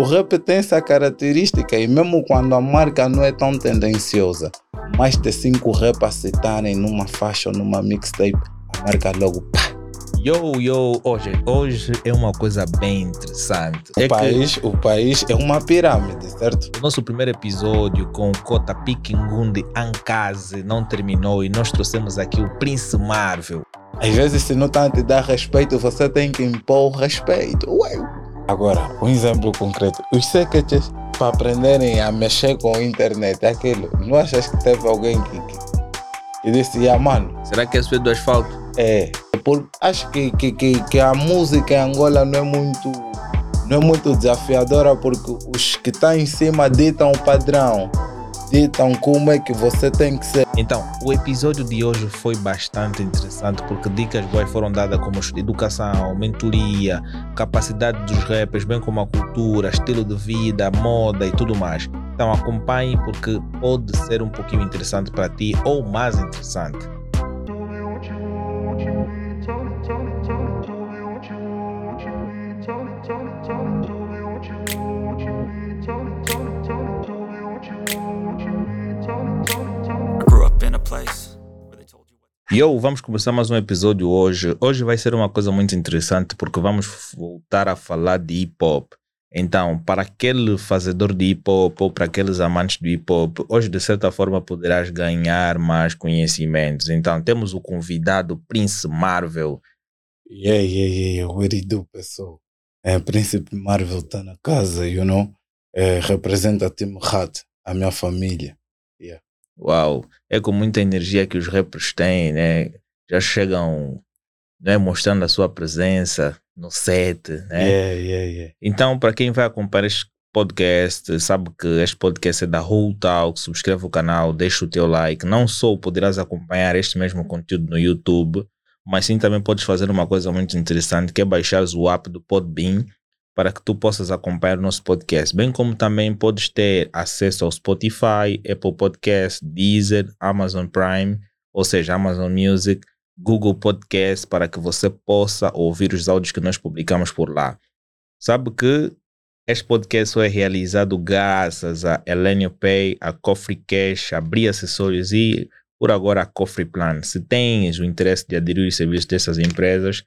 o rap tem essa característica e mesmo quando a marca não é tão tendenciosa, mais de cinco rappers citarem numa faixa ou numa mixtape, a marca logo pá, Yo, yo, hoje, hoje é uma coisa bem interessante. o, é país, o país é uma pirâmide, certo? que o nosso primeiro episódio com o Kota Pikingundi Ankaze não terminou e nós trouxemos aqui o Prince Marvel. Às vezes, se não estão a te dar respeito, você tem que impor o respeito. Ué. Agora, um exemplo concreto. Os secretos, para aprenderem a mexer com a internet, é aquilo. Não achas que teve alguém que, que, disse, ah, mano, Será que é do asfalto? é. Por, acho que, que, que, que a música em Angola não é muito não é muito desafiadora porque os que estão em cima ditam o padrão, ditam como é que você tem que ser. Então, o episódio de hoje foi bastante interessante porque dicas boas foram dadas como educação, mentoria, capacidade dos rappers, bem como a cultura, estilo de vida, moda e tudo mais. Então acompanhe porque pode ser um pouquinho interessante para ti ou mais interessante. What. Yo, vamos começar mais um episódio hoje. Hoje vai ser uma coisa muito interessante porque vamos voltar a falar de hip hop. Então, para aquele fazedor de hip hop ou para aqueles amantes do hip hop, hoje de certa forma poderás ganhar mais conhecimentos. Então, temos o convidado Prince Marvel. Yeah, yeah, yeah, what it do, pessoal? É, Príncipe Marvel está na casa, you know? É, representa Team Hat, a minha família. Uau, é com muita energia que os rappers têm, né? Já chegam né, mostrando a sua presença no set, né? Yeah, yeah, yeah. Então, para quem vai acompanhar este podcast, sabe que este podcast é da Whole Talk, subscreve o canal, deixa o teu like. Não só poderás acompanhar este mesmo conteúdo no YouTube, mas sim também podes fazer uma coisa muito interessante, que é baixar o app do Podbean para que tu possas acompanhar o nosso podcast, bem como também podes ter acesso ao Spotify, Apple Podcast, Deezer, Amazon Prime, ou seja, Amazon Music, Google Podcast, para que você possa ouvir os áudios que nós publicamos por lá. Sabe que este podcast é realizado graças a Elenio Pay, a Cofre Cash, a Bri Acessórios e, por agora, a Cofre Plan. Se tens o interesse de aderir aos serviços dessas empresas,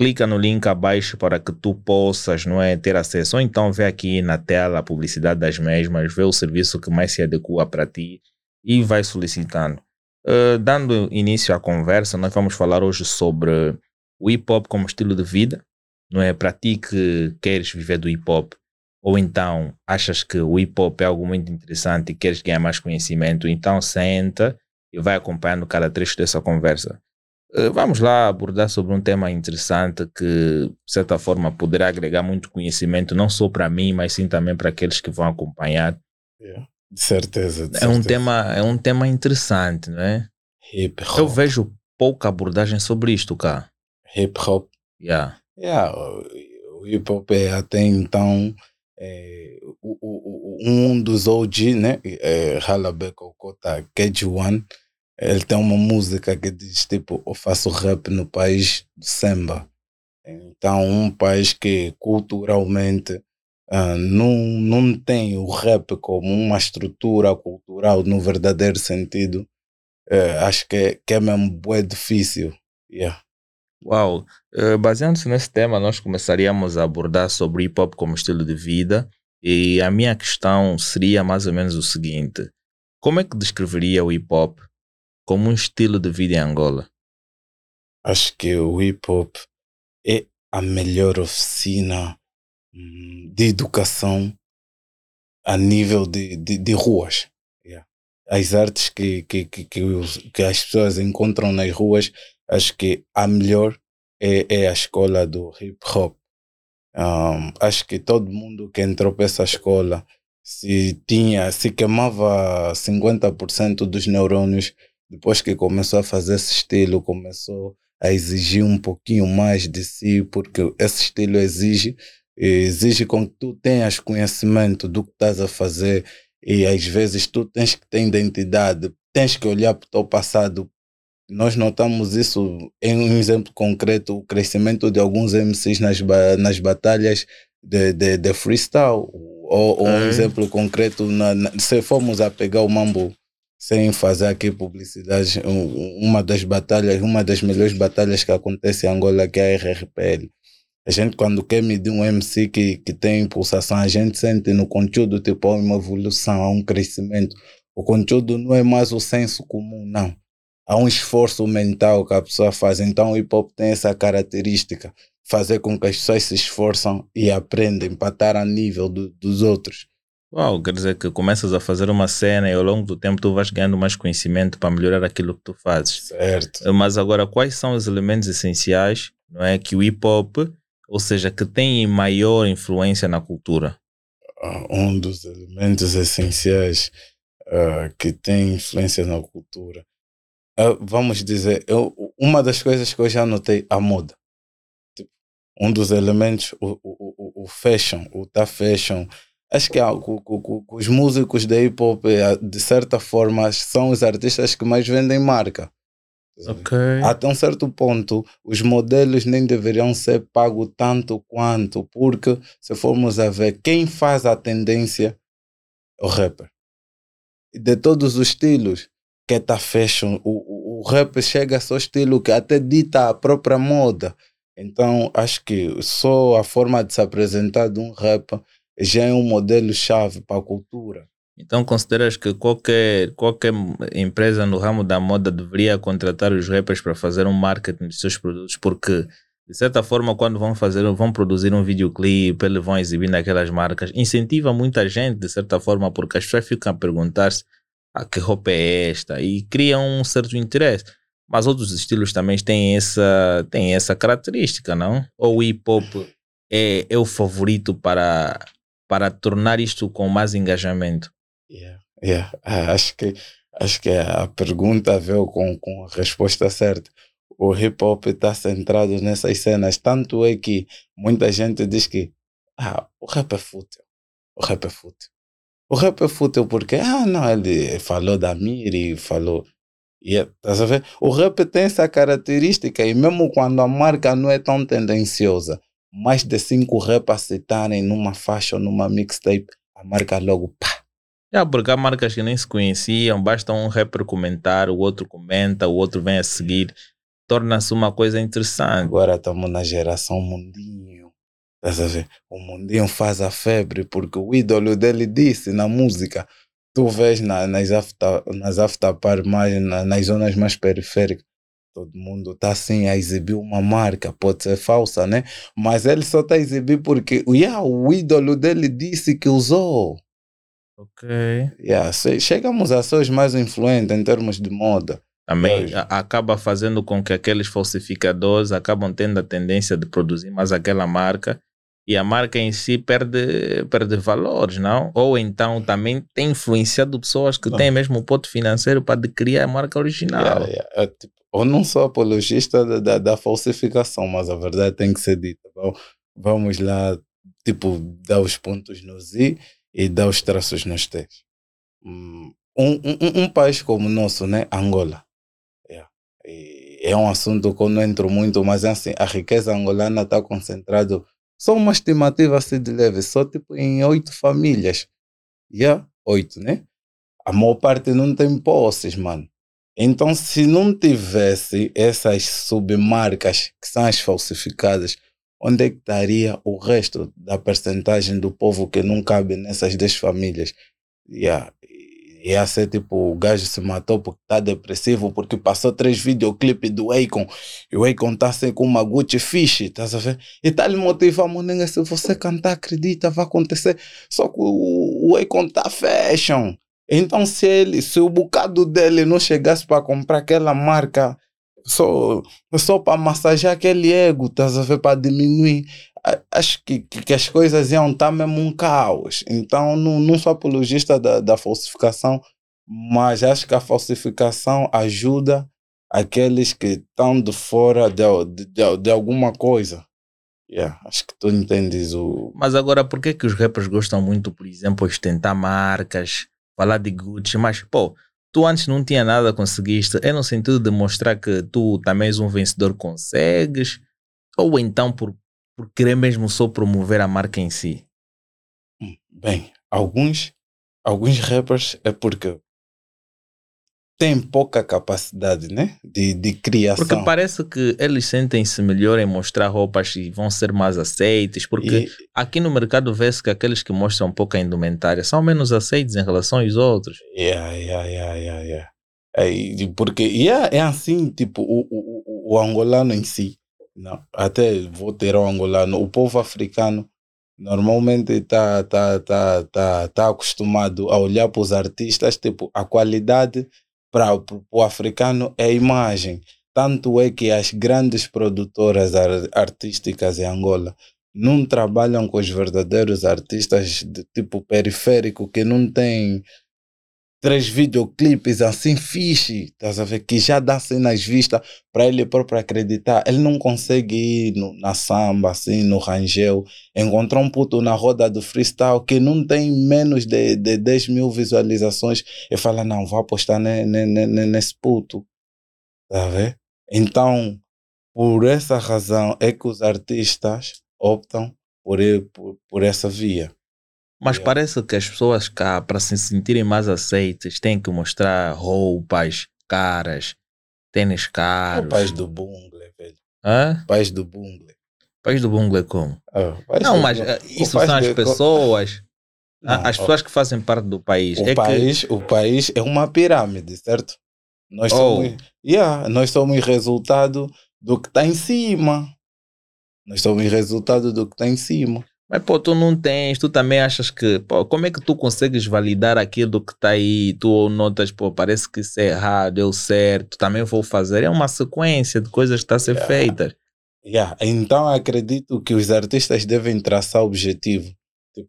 clica no link abaixo para que tu possas não é, ter acesso. Ou então vê aqui na tela a publicidade das mesmas, vê o serviço que mais se adequa para ti e vai solicitando. Uh, dando início à conversa, nós vamos falar hoje sobre o hip hop como estilo de vida. Não é para ti que queres viver do hip hop, ou então achas que o hip hop é algo muito interessante e queres ganhar mais conhecimento, então senta e vai acompanhando cada trecho dessa conversa. Uh, vamos lá abordar sobre um tema interessante que, de certa forma, poderá agregar muito conhecimento, não só para mim, mas sim também para aqueles que vão acompanhar. yeah. De certeza. De É um, certeza. tema, é um tema interessante, não é? Hip Eu hop. vejo pouca abordagem sobre isto, cá. Hip hop. Yeah. Yeah, o o hip hop é até então é, o- o- o- um dos OG, né? É, Halabek Okota, Cage One. Ele tem uma música que diz tipo: Eu faço rap no país do samba. Então, um país que culturalmente ah, não, não tem o rap como uma estrutura cultural no verdadeiro sentido, eh, acho que é, que é mesmo bué difícil. Yeah. Uau! Eh, Baseando-se nesse tema, nós começaríamos a abordar sobre hip hop como estilo de vida. E a minha questão seria mais ou menos o seguinte: Como é que descreveria o hip hop como um estilo de vida em Angola? acho que o hip hop é a melhor oficina hum, de educação a nível de, de, de ruas. Yeah. As artes que, que, que, que, os- que as pessoas encontram nas ruas, acho que a melhor é, é a escola do hip hop. Um, acho que todo mundo que entrou para essa escola, se tinha, se queimava 50% dos neurônios, depois que começou a fazer esse estilo, começou a exigir um pouquinho mais de si, porque esse estilo exige, exige com que tu tenhas conhecimento do que estás a fazer e às vezes tu tens que ter identidade, tens que olhar para o teu passado. Nós notamos isso em um exemplo concreto, o crescimento de alguns MCs nas, ba- nas batalhas de, de, de freestyle. Ou, ou um Ok. exemplo concreto, na, na- se formos a pegar o mambo sem fazer aqui publicidade, um- uma das batalhas, uma das melhores batalhas que acontece em Angola, que é a RRPL. A gente, quando quer medir um MC que, que tem pulsação, a gente sente no conteúdo tipo há uma evolução, há um crescimento. O conteúdo não é mais o senso comum, não. Há um esforço mental que a pessoa faz. Então o hip hop tem essa característica, fazer com que as pessoas se esforçam e aprendem para estar a nível do- dos outros. Uau, quer dizer que começas a fazer uma cena e ao longo do tempo tu vais ganhando mais conhecimento para melhorar aquilo que tu fazes. Certo. Mas agora, quais são os elementos essenciais não é, que o hip hop, ou seja, que tem maior influência na cultura? Ah, um dos elementos essenciais ah, que tem influência na cultura. Ah, vamos dizer, eu, uma das coisas que eu já notei, a moda. Tipo, um dos elementos, o, o, o, o fashion, o tá fashion. Acho que co- co- os músicos da hip hop, eh, de certa forma, são os artistas que mais vendem marca. Ok. Até um certo ponto, os modelos nem deveriam ser pagos tanto quanto, porque se formos a ver, quem faz a tendência é o rapper. De todos os estilos, que tá fashion, o, o, o rap chega a seu estilo que até dita a própria moda. Então, acho que só a forma de se apresentar de um rap já é um modelo-chave para a cultura. Então consideras que qualquer, qualquer empresa no ramo da moda deveria contratar os rappers para fazer um marketing dos seus produtos, porque de certa forma quando vão fazer, vão produzir um videoclipe, eles vão exibir naquelas marcas, incentiva muita gente de certa forma, porque as pessoas ficam a perguntar-se ah, que roupa é esta e criam um certo interesse. Mas outros estilos também têm essa, têm essa característica, não? Ou o hip hop é, é o favorito para, para tornar isto com mais engajamento? Yeah, yeah. Ah, Acho que acho que a pergunta veio com, com a resposta certa. O hip hop está centrado nessas cenas, tanto é que muita gente diz que ah, o rap é fútil. O rap é fútil. O rap é fútil porque, ah, não, ele falou da Miri, falou. Yeah, ver? O rap tem essa característica e mesmo quando a marca não é tão tendenciosa, mais de cinco rap citarem numa faixa ou numa mixtape, a marca logo pá, É, porque há marcas que nem se conheciam, basta um rapper comentar, o outro comenta, o outro vem a seguir. Torna-se uma coisa interessante. Agora estamos na geração mundinho. Estás a ver? O mundinho faz a febre porque o ídolo dele disse na música. Tu vês na, nas after, nas after par mais, na- nas zonas mais periféricas. Todo mundo está assim a exibir uma marca, pode ser falsa, né? Mas ele só está a exibir porque yeah, o ídolo dele disse que usou. Ok. Yeah, chegamos a ser os mais influentes em termos de moda. Também acaba fazendo com que aqueles falsificadores acabam tendo a tendência de produzir mais aquela marca e a marca em si perde, perde valores, não? Ou então também tem influenciado pessoas que Não. têm mesmo o pote financeiro para adquirir a marca original. Yeah, yeah. É, tipo, eu não sou apologista da, da, da falsificação, mas a verdade tem que ser dita. Vam- Vamos lá, tipo, dar os pontos nos i e dar os traços nos t's. Hum, Um, um, um- país como o nosso, né? Angola. Yeah. É um assunto que eu não entro muito, mas é assim, a riqueza angolana está concentrada, só uma estimativa assim de leve, só tipo em oito famílias. Yeah? Oito, né? A maior parte não tem posses, mano. Então, se não tivesse essas submarcas que são as falsificadas, onde é que estaria o resto da percentagem do povo que não cabe nessas 10 famílias? Yeah. Ia ser tipo, o gajo se matou porque está depressivo, porque passou três videoclipes do Akon e o Akon está assim com uma Gucci Fish, estás a ver? E tá lhe motivar, maninga, se você cantar, acredita, vai acontecer. Só que o, o Akon tá fashion. Então, se ele, se o bocado dele não chegasse para comprar aquela marca só, só para massagear aquele ego, estás a ver, para diminuir, acho que, que, que as coisas iam estar mesmo um caos. Então, não, não sou apologista da, da falsificação, mas acho que a falsificação ajuda aqueles que estão de fora de, de, de, alguma coisa. Yeah, acho que tu entendes o. Mas agora, por que, que os rappers gostam muito, por exemplo, ostentar marcas, falar de Gucci? Mas, pô, tu antes não tinha nada, conseguiste. É no sentido de mostrar que tu também és um vencedor, consegues? Ou então por, por querer mesmo só promover a marca em si? Hum, Bem, alguns, alguns rappers é porque têm pouca capacidade, né? De, de criação. Porque parece que eles sentem-se melhor em mostrar roupas e vão ser mais aceites, porque E- aqui no mercado vê-se que aqueles que mostram pouca indumentária são menos aceitos em relação aos outros. Yeah, yeah, yeah, yeah, yeah. É, porque yeah, é assim, tipo, o, o, o, o angolano em si, não, até vou ter o angolano, o povo africano normalmente está tá, tá, tá, tá acostumado a olhar para os artistas, tipo, a qualidade para o africano é a imagem. Tanto é que as grandes produtoras ar- artísticas em Angola não trabalham com os verdadeiros artistas de tipo periférico que não têm três videoclipes assim fixe, estás a ver? Que já dá cenas vistas para ele próprio acreditar. Ele não consegue ir no- na samba, assim, no rangel, encontrar um puto na roda do freestyle que não tem menos de, de 10 mil visualizações e fala, não, vou apostar ne, ne, ne- ne- nesse puto. Tá a ver? Então, por essa razão é que os artistas optam por, por, por essa via. Mas Yeah. parece que as pessoas cá, para se sentirem mais aceites, têm que mostrar roupas caras, tênis É caros. o país do bungle, velho. Hã? País do bungle. País do bungle é como? Ah, Não, mas bungle. eh, isso são as pessoas. Não, as pessoas que fazem parte do país. O, é que país, o país é uma pirâmide, certo? Nós Oh. somos, yeah, nós somos resultado do que está em cima. Nós somos resultado do que está em cima. Mas pô, tu não tens, tu também achas que, pô, como é que tu consegues validar aquilo que está aí? Tu notas, pô, parece que isso é errado, eu certo, também vou fazer. É uma sequência de coisas que está a ser Yeah. feitas. Yeah. Então acredito que os artistas devem traçar objetivo. Tipo,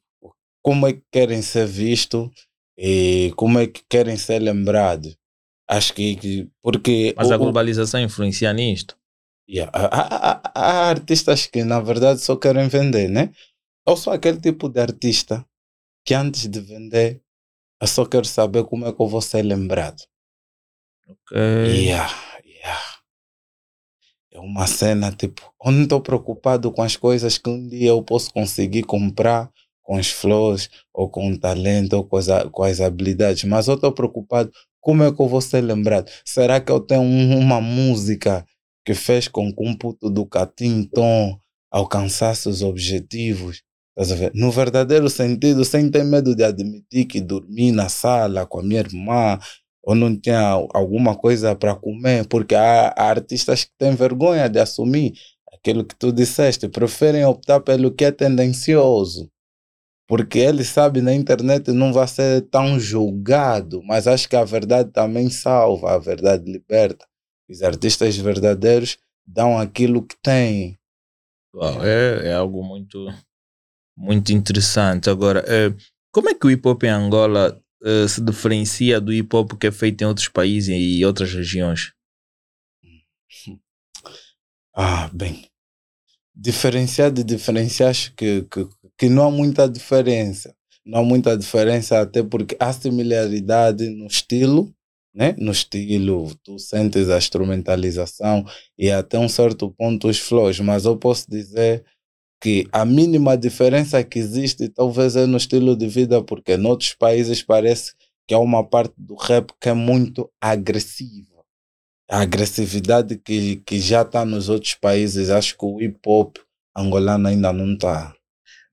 como é que querem ser vistos e como é que querem ser lembrados. Acho que- que porque Mas o- a globalização influencia nisto. Yeah. Há- há- há artistas que, na verdade, só querem vender, né? Eu sou aquele tipo de artista que, antes de vender, eu só quero saber como é que eu vou ser lembrado. Ok. Yeah, yeah. É uma cena, tipo, eu não estou preocupado com as coisas que um dia eu posso conseguir comprar com os flows, ou com o talento, ou com as, com as habilidades, mas eu estou preocupado como é que eu vou ser lembrado. Será que eu tenho um- uma música que fez com que um puto do Catim Tom alcançasse os objetivos? Estás a ver? No verdadeiro sentido, sem ter medo de admitir que dormi na sala com a minha irmã, ou não tinha alguma coisa para comer, porque há, há artistas que têm vergonha de assumir aquilo que tu disseste, preferem optar pelo que é tendencioso, porque ele sabe na internet não vai ser tão julgado, mas acho que a verdade também salva, a verdade liberta. Os artistas verdadeiros dão aquilo que têm. É, é algo muito, muito interessante. Agora, eh, como é que o hip hop em Angola eh, se diferencia do hip hop que é feito em outros países e outras regiões? Ah, bem. Diferenciar de diferenciar, acho que, que, que não há muita diferença. Não há muita diferença, até porque há similaridade no estilo, né? No estilo, tu sentes a instrumentalização e até um certo ponto os flows, mas eu posso dizer que a mínima diferença que existe talvez é no estilo de vida, porque em outros países parece que há uma parte do rap que é muito agressiva a agressividade que, que já está nos outros países, acho que o hip hop angolano ainda não está.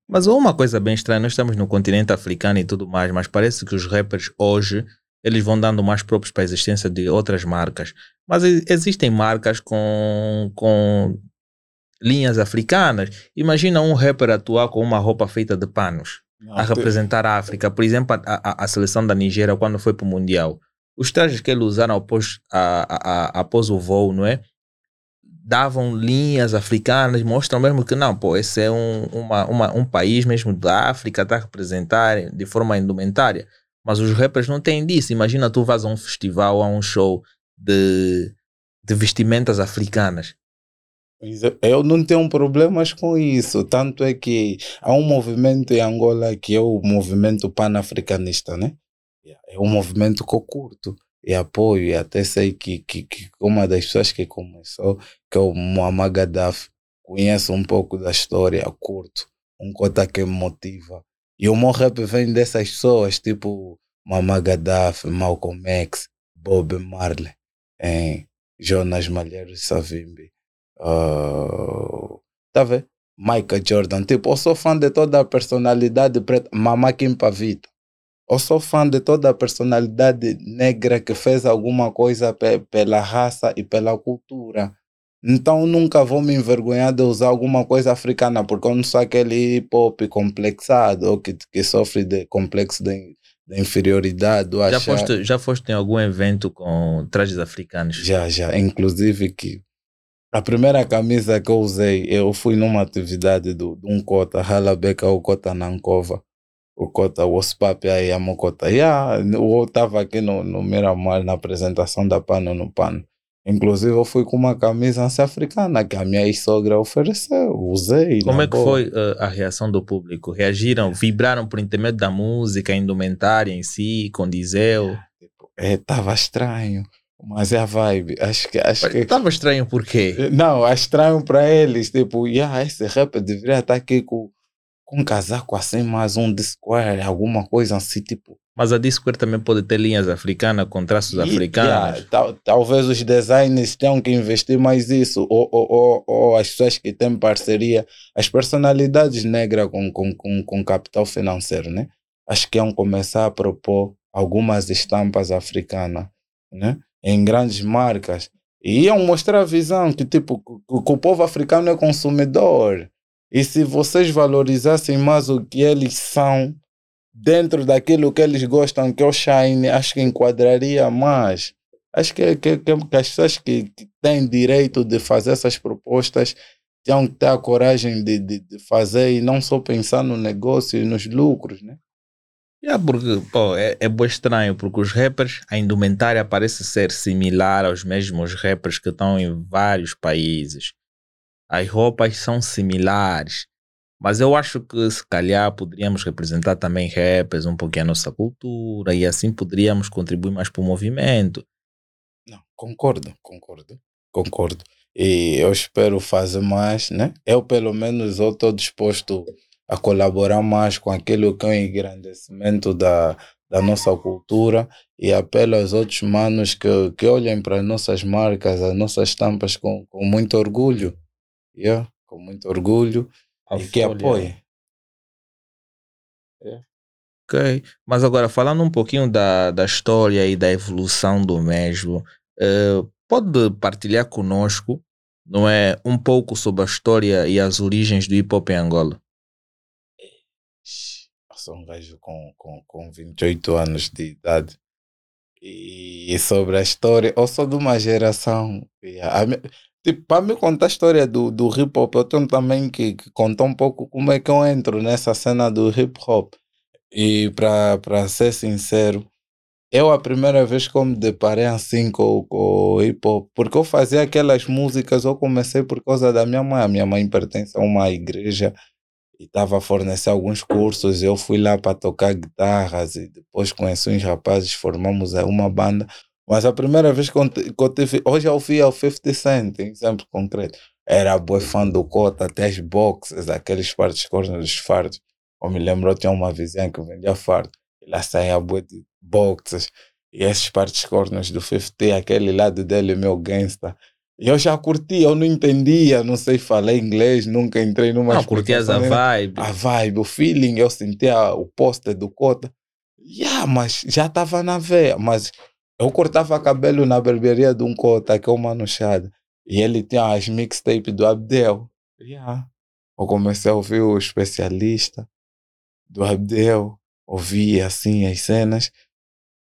Mas uma coisa bem estranha, nós estamos no continente africano e tudo mais, mas parece que os rappers hoje eles vão dando mais próprios para a existência de outras marcas. Mas existem marcas com, com linhas africanas. Imagina um rapper atuar com uma roupa feita de panos a representar a África. Por exemplo, a, a, a seleção da Nigéria quando foi para o Mundial. Os trajes que eles usaram após, a, após o voo, não é? Davam linhas africanas, mostram mesmo que não, pô, esse é um, uma, uma, um país mesmo da África, está a representar de forma indumentária. Mas os rappers não têm disso. Imagina tu vas a um festival, a um show de, de vestimentas africanas. É, Eu não tenho problemas com isso. Tanto é que há um movimento em Angola que é o movimento panafricanista, né? É um movimento que eu curto e apoio. E até sei que, que, que uma das pessoas que começou, que é o Muammar Gaddafi, conheço um pouco da história, curto. Um cota que me motiva. E o meu rap vem dessas pessoas, tipo Mama Gaddafi, Malcolm X, Bob Marley, em Jonas Malheiros Savimbi. Uh, tá vendo? Michael Jordan. Tipo, eu sou fã de toda a personalidade preta. Mama Kim Pavita. Eu sou fã de toda a personalidade negra que fez alguma coisa pe pela raça e pela cultura. Então nunca vou me envergonhar de usar alguma coisa africana, porque eu não sou aquele hip hop complexado ou que, que sofre de complexo de, de inferioridade. Já achar- foste, já foste em algum evento com trajes africanos? Já, já. Inclusive que a primeira camisa que eu usei, eu fui numa atividade do, de um cota, Halabeka ou Cota Nankova. O cota, o Ospap aí, a Mocota. Yeah, eu estava aqui no, no Miramar na apresentação da Pano no Pano. Inclusive eu fui com uma camisa africana que a minha ex-sogra ofereceu. Usei. Como é que boa. foi eh, a reação do público? Reagiram, vibraram por intermédio da música, a indumentária em si, condizeu? Estava estranho. Mas é a vibe. Acho que. Acho que Estava estranho por quê? Não, é estranho para eles. Tipo, yeah, esse rapper deveria estar aqui com, com um casaco assim, mais um square, alguma coisa assim, tipo. Mas a Discord também pode ter linhas africanas com traços E, africanos. yeah, tal- talvez os designers tenham que investir mais isso. Ou, ou, ou, ou as pessoas que têm parceria, as personalidades negras com, com, com, com capital financeiro, né? Acho que iam começar a propor algumas estampas africanas, né? Em grandes marcas. E iam mostrar a visão que, tipo, que o povo africano é consumidor. E se vocês valorizassem mais o que eles são, dentro daquilo que eles gostam, que é o Shine, acho que enquadraria mais. Acho que, que, que, que as pessoas que, que têm direito de fazer essas propostas têm que ter a coragem de, de, de fazer e não só pensar no negócio e nos lucros, né? Yeah, porque, pô, é, é bem estranho, porque os rappers, a indumentária parece ser similar aos mesmos rappers que estão em vários países. As roupas são similares. Mas eu acho que se calhar poderíamos representar também rappers, um pouquinho a nossa cultura, e assim poderíamos contribuir mais para o movimento. Não, concordo, concordo, concordo. E eu espero fazer mais, né? Eu, pelo menos, estou disposto a colaborar mais com aquilo que é o engrandecimento da, da nossa cultura e apelo aos outros manos que, que olhem para as nossas marcas, as nossas estampas com, com muito orgulho. Yeah? Com muito orgulho e que apoiem. Ok. Mas agora, falando um pouquinho da, da história e da evolução do mesmo, eh, pode partilhar conosco, não é, um pouco sobre a história e as origens do hip hop em Angola? Sou um gajo com, com, com 28 anos de idade. E sobre a história, eu sou de uma geração. e a Tipo, para me contar a história do, do hip hop, eu tenho também que, que contar um pouco como é que eu entro nessa cena do hip hop. E para ser sincero, eu a primeira vez que eu me deparei assim com, com hip hop, porque eu fazia aquelas músicas, eu comecei por causa da minha mãe. A minha mãe pertence a uma igreja e estava a fornecer alguns cursos. Eu fui lá para tocar guitarras e depois conheci uns rapazes, formamos uma banda. Mas a primeira vez que eu, tive, hoje eu ouvi ao 50 Cent, em exemplo concreto. Era boa fã do Cota, até as boxes, aqueles fardos cornos dos fardos. Eu me lembro, eu tinha uma vizinha que vendia fardo. E lá saía boa de boxes. E esses partes cornos do 50, aquele lado dele, meu gangsta. Eu já curti, eu não entendia, não sei falar inglês, nunca entrei numa Não, curtias a né? vibe. a vibe, o feeling, eu sentia o poster do Cota. Yeah, mas já estava na veia. Mas eu cortava cabelo na barbearia de um Cota, que é o Mano Chad. E ele tinha as mixtapes do Abdel. Yeah. Eu comecei a ouvir o especialista do Abdel. Ouvia assim as cenas,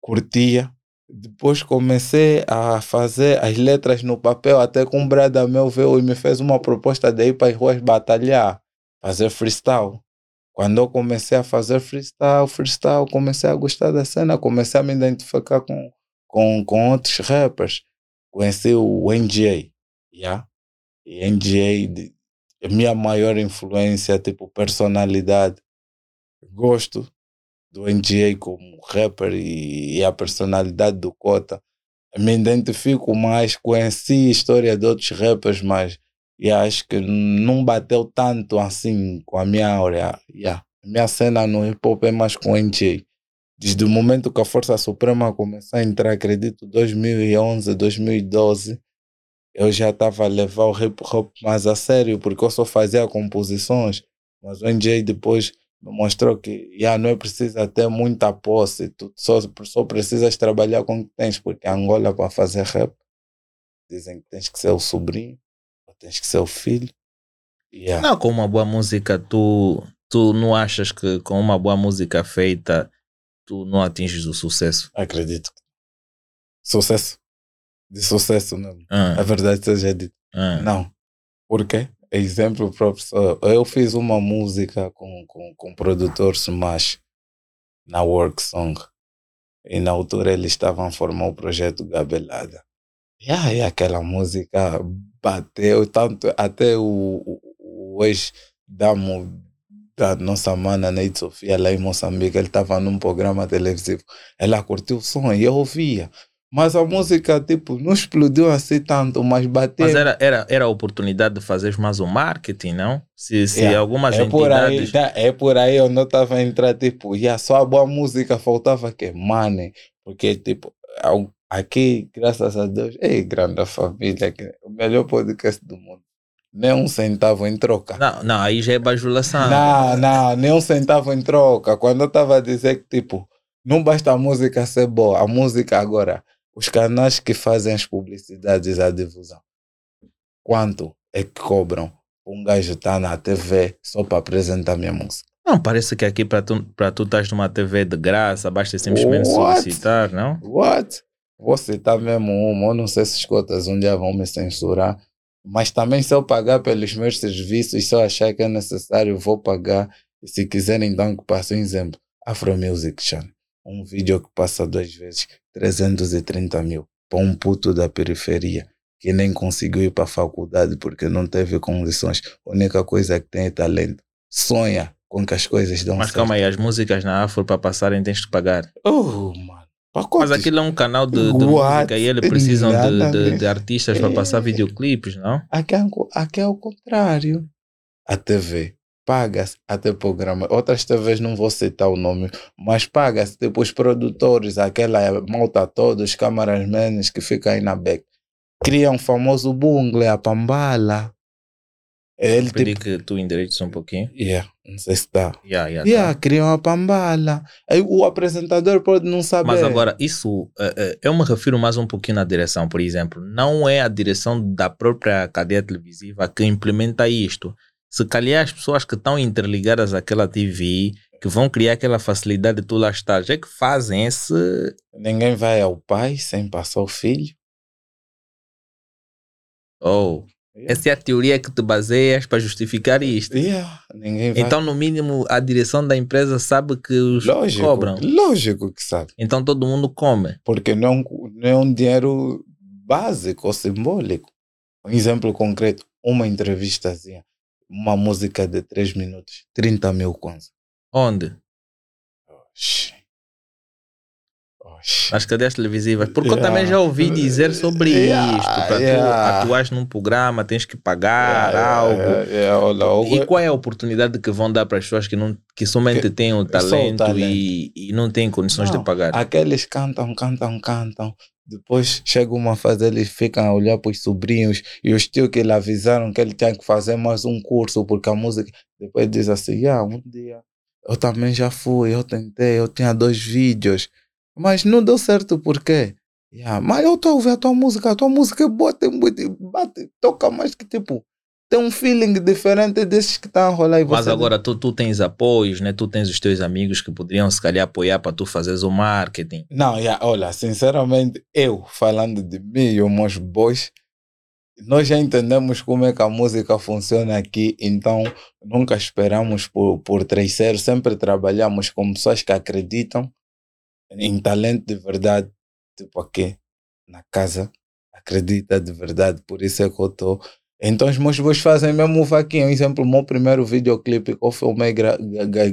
curtia. Depois comecei a fazer as letras no papel, até que um brada meu veio e me fez uma proposta de ir para as ruas batalhar, fazer freestyle. Quando eu comecei a fazer freestyle, freestyle, comecei a gostar da cena, comecei a me identificar com, com, com outros rappers. Conheci o NGA, yeah? E NGA, minha maior influência, tipo, personalidade. Gosto do NGA como rapper e, e a personalidade do Cota. Me identifico mais, conheci a história de outros rappers, mas E acho que não bateu tanto assim com a minha áurea. Yeah. Minha cena no hip hop é mais com NJ. Desde o momento que a Força Suprema começou a entrar, acredito, 2011, 2012, eu já estava a levar o hip hop mais a sério, porque eu só fazia composições, mas o NJ depois mostrou que já não é preciso ter muita posse, tu só, só precisas trabalhar com o que tens, porque Angola para fazer rap dizem que tens que ser o sobrinho, ou tens que ser o filho. Yeah. Não, com uma boa música, tu, tu não achas que com uma boa música feita tu não atinges o sucesso? Acredito. Sucesso. De sucesso, não. Ah, A verdade seja dita. ah. Não. Por quê? Exemplo próprio. só- Eu fiz uma música com, com, com o produtor Smash na Work Song. E na altura eles estavam a formar o projeto Gabelada. E aí aquela música bateu tanto, até o, o, o ex da, mu- da nossa mana Neide Sofia lá em Moçambique, ele estava num programa televisivo. Ela curtiu o som e eu ouvia. Mas a música, tipo, não explodiu assim tanto, mas bateu. Mas era, era, era a oportunidade de fazer mais o marketing, não? Se, se Yeah. algumas É por aí, entidades. tá? é por aí eu não estava a entrar, tipo, e só a boa música faltava que money, porque, tipo, aqui, graças a Deus, ei, grande família, é o melhor podcast do mundo. Nem um centavo em troca. Não, não, aí já é bajulação. Não, não, nem um centavo em troca. Quando eu estava a dizer que, tipo, não basta a música ser boa, a música agora, os canais que fazem as publicidades à difusão, quanto é que cobram um gajo estar na TV só para apresentar minha música? Não, parece que aqui para tu, tu estás numa TV de graça, basta simplesmente What? solicitar, não? What? Vou citar mesmo uma, eu não sei se os cotas um dia vão me censurar, mas também se eu pagar pelos meus serviços, se eu achar que é necessário, vou pagar. E se quiserem, então, que passe um exemplo. Afro Music Channel. Um vídeo que passa duas vezes 330 mil para um puto da periferia que nem conseguiu ir para a faculdade porque não teve condições. A única coisa que tem é talento. Sonha com que as coisas dão Mas certo. calma aí, as músicas na Afro para passarem tens que pagar. Oh, mano. Mas Pacotes. aquilo é um canal de, de música e eles precisam de, de, de artistas para passar É. videoclipes, não? Aqui é, aqui é o contrário. A TV paga-se até programa. Outras TVs não vou citar o nome, mas paga-se tipo os produtores, aquela malta toda, os cameramanes que ficam aí na back. Criam um famoso bungle, a pambala. Ele Pedi tipo. que tu endereças um pouquinho. Yeah, não sei se dá. Yeah, yeah, tá. Yeah, criam a pambala. Aí o apresentador pode não saber. Mas agora, isso, eh, eh, eu me refiro mais um pouquinho na direção, por exemplo. Não é a direção da própria cadeia televisiva que implementa isto. Se calhar as pessoas que estão interligadas àquela TV, que vão criar aquela facilidade de tu lá estás, é que fazem esse. Ninguém vai ao pai sem passar o filho. Oh, essa é a teoria que te baseias para justificar isto. Yeah. Então, no mínimo, a direção da empresa sabe que os lógico, cobram. lógico que sabe. Então todo mundo come. porque não é um, não é um dinheiro básico ou simbólico. Um exemplo concreto, uma entrevistazinha, uma música de 3 minutos, 30 mil kwanza. Onde? Oxi. Oxi. Nas cadeias televisivas. Porque eu Yeah. também já ouvi dizer sobre Yeah, isto. Para tu yeah. atuares num programa, tens que pagar algo. E qual é a oportunidade que vão dar para as pessoas que, não, que somente Que- têm o só o talento, talento. E, e não têm condições Não, de pagar? Aqueles cantam, cantam, cantam. Depois chega uma fase, eles ficam a olhar para os sobrinhos e os tios que lhe avisaram que ele tinha que fazer mais um curso porque a música. Depois diz assim: ah, um dia eu também já fui, eu tentei, eu tinha dois vídeos, mas não deu certo por quê? Yeah, mas eu estou a ouvir a tua música, a tua música é boa, tem muito, bate, toca mais que tipo, tem um feeling diferente desses que estão a rolar Mas agora tu, tu tens apoios, né? tu tens os teus amigos que poderiam se calhar apoiar para tu fazeres o marketing. Não, yeah, olha, sinceramente, eu falando de mim e os meus boys, nós já entendemos como é que a música funciona aqui, então nunca esperamos por, por terceiro, sempre trabalhamos com pessoas que acreditam em talento de verdade, tipo aqui na casa, acredita de verdade, por isso é que eu estou. Então os meus boys fazem mesmo o vaquinho. Exemplo, o meu primeiro videoclipe que eu filmei,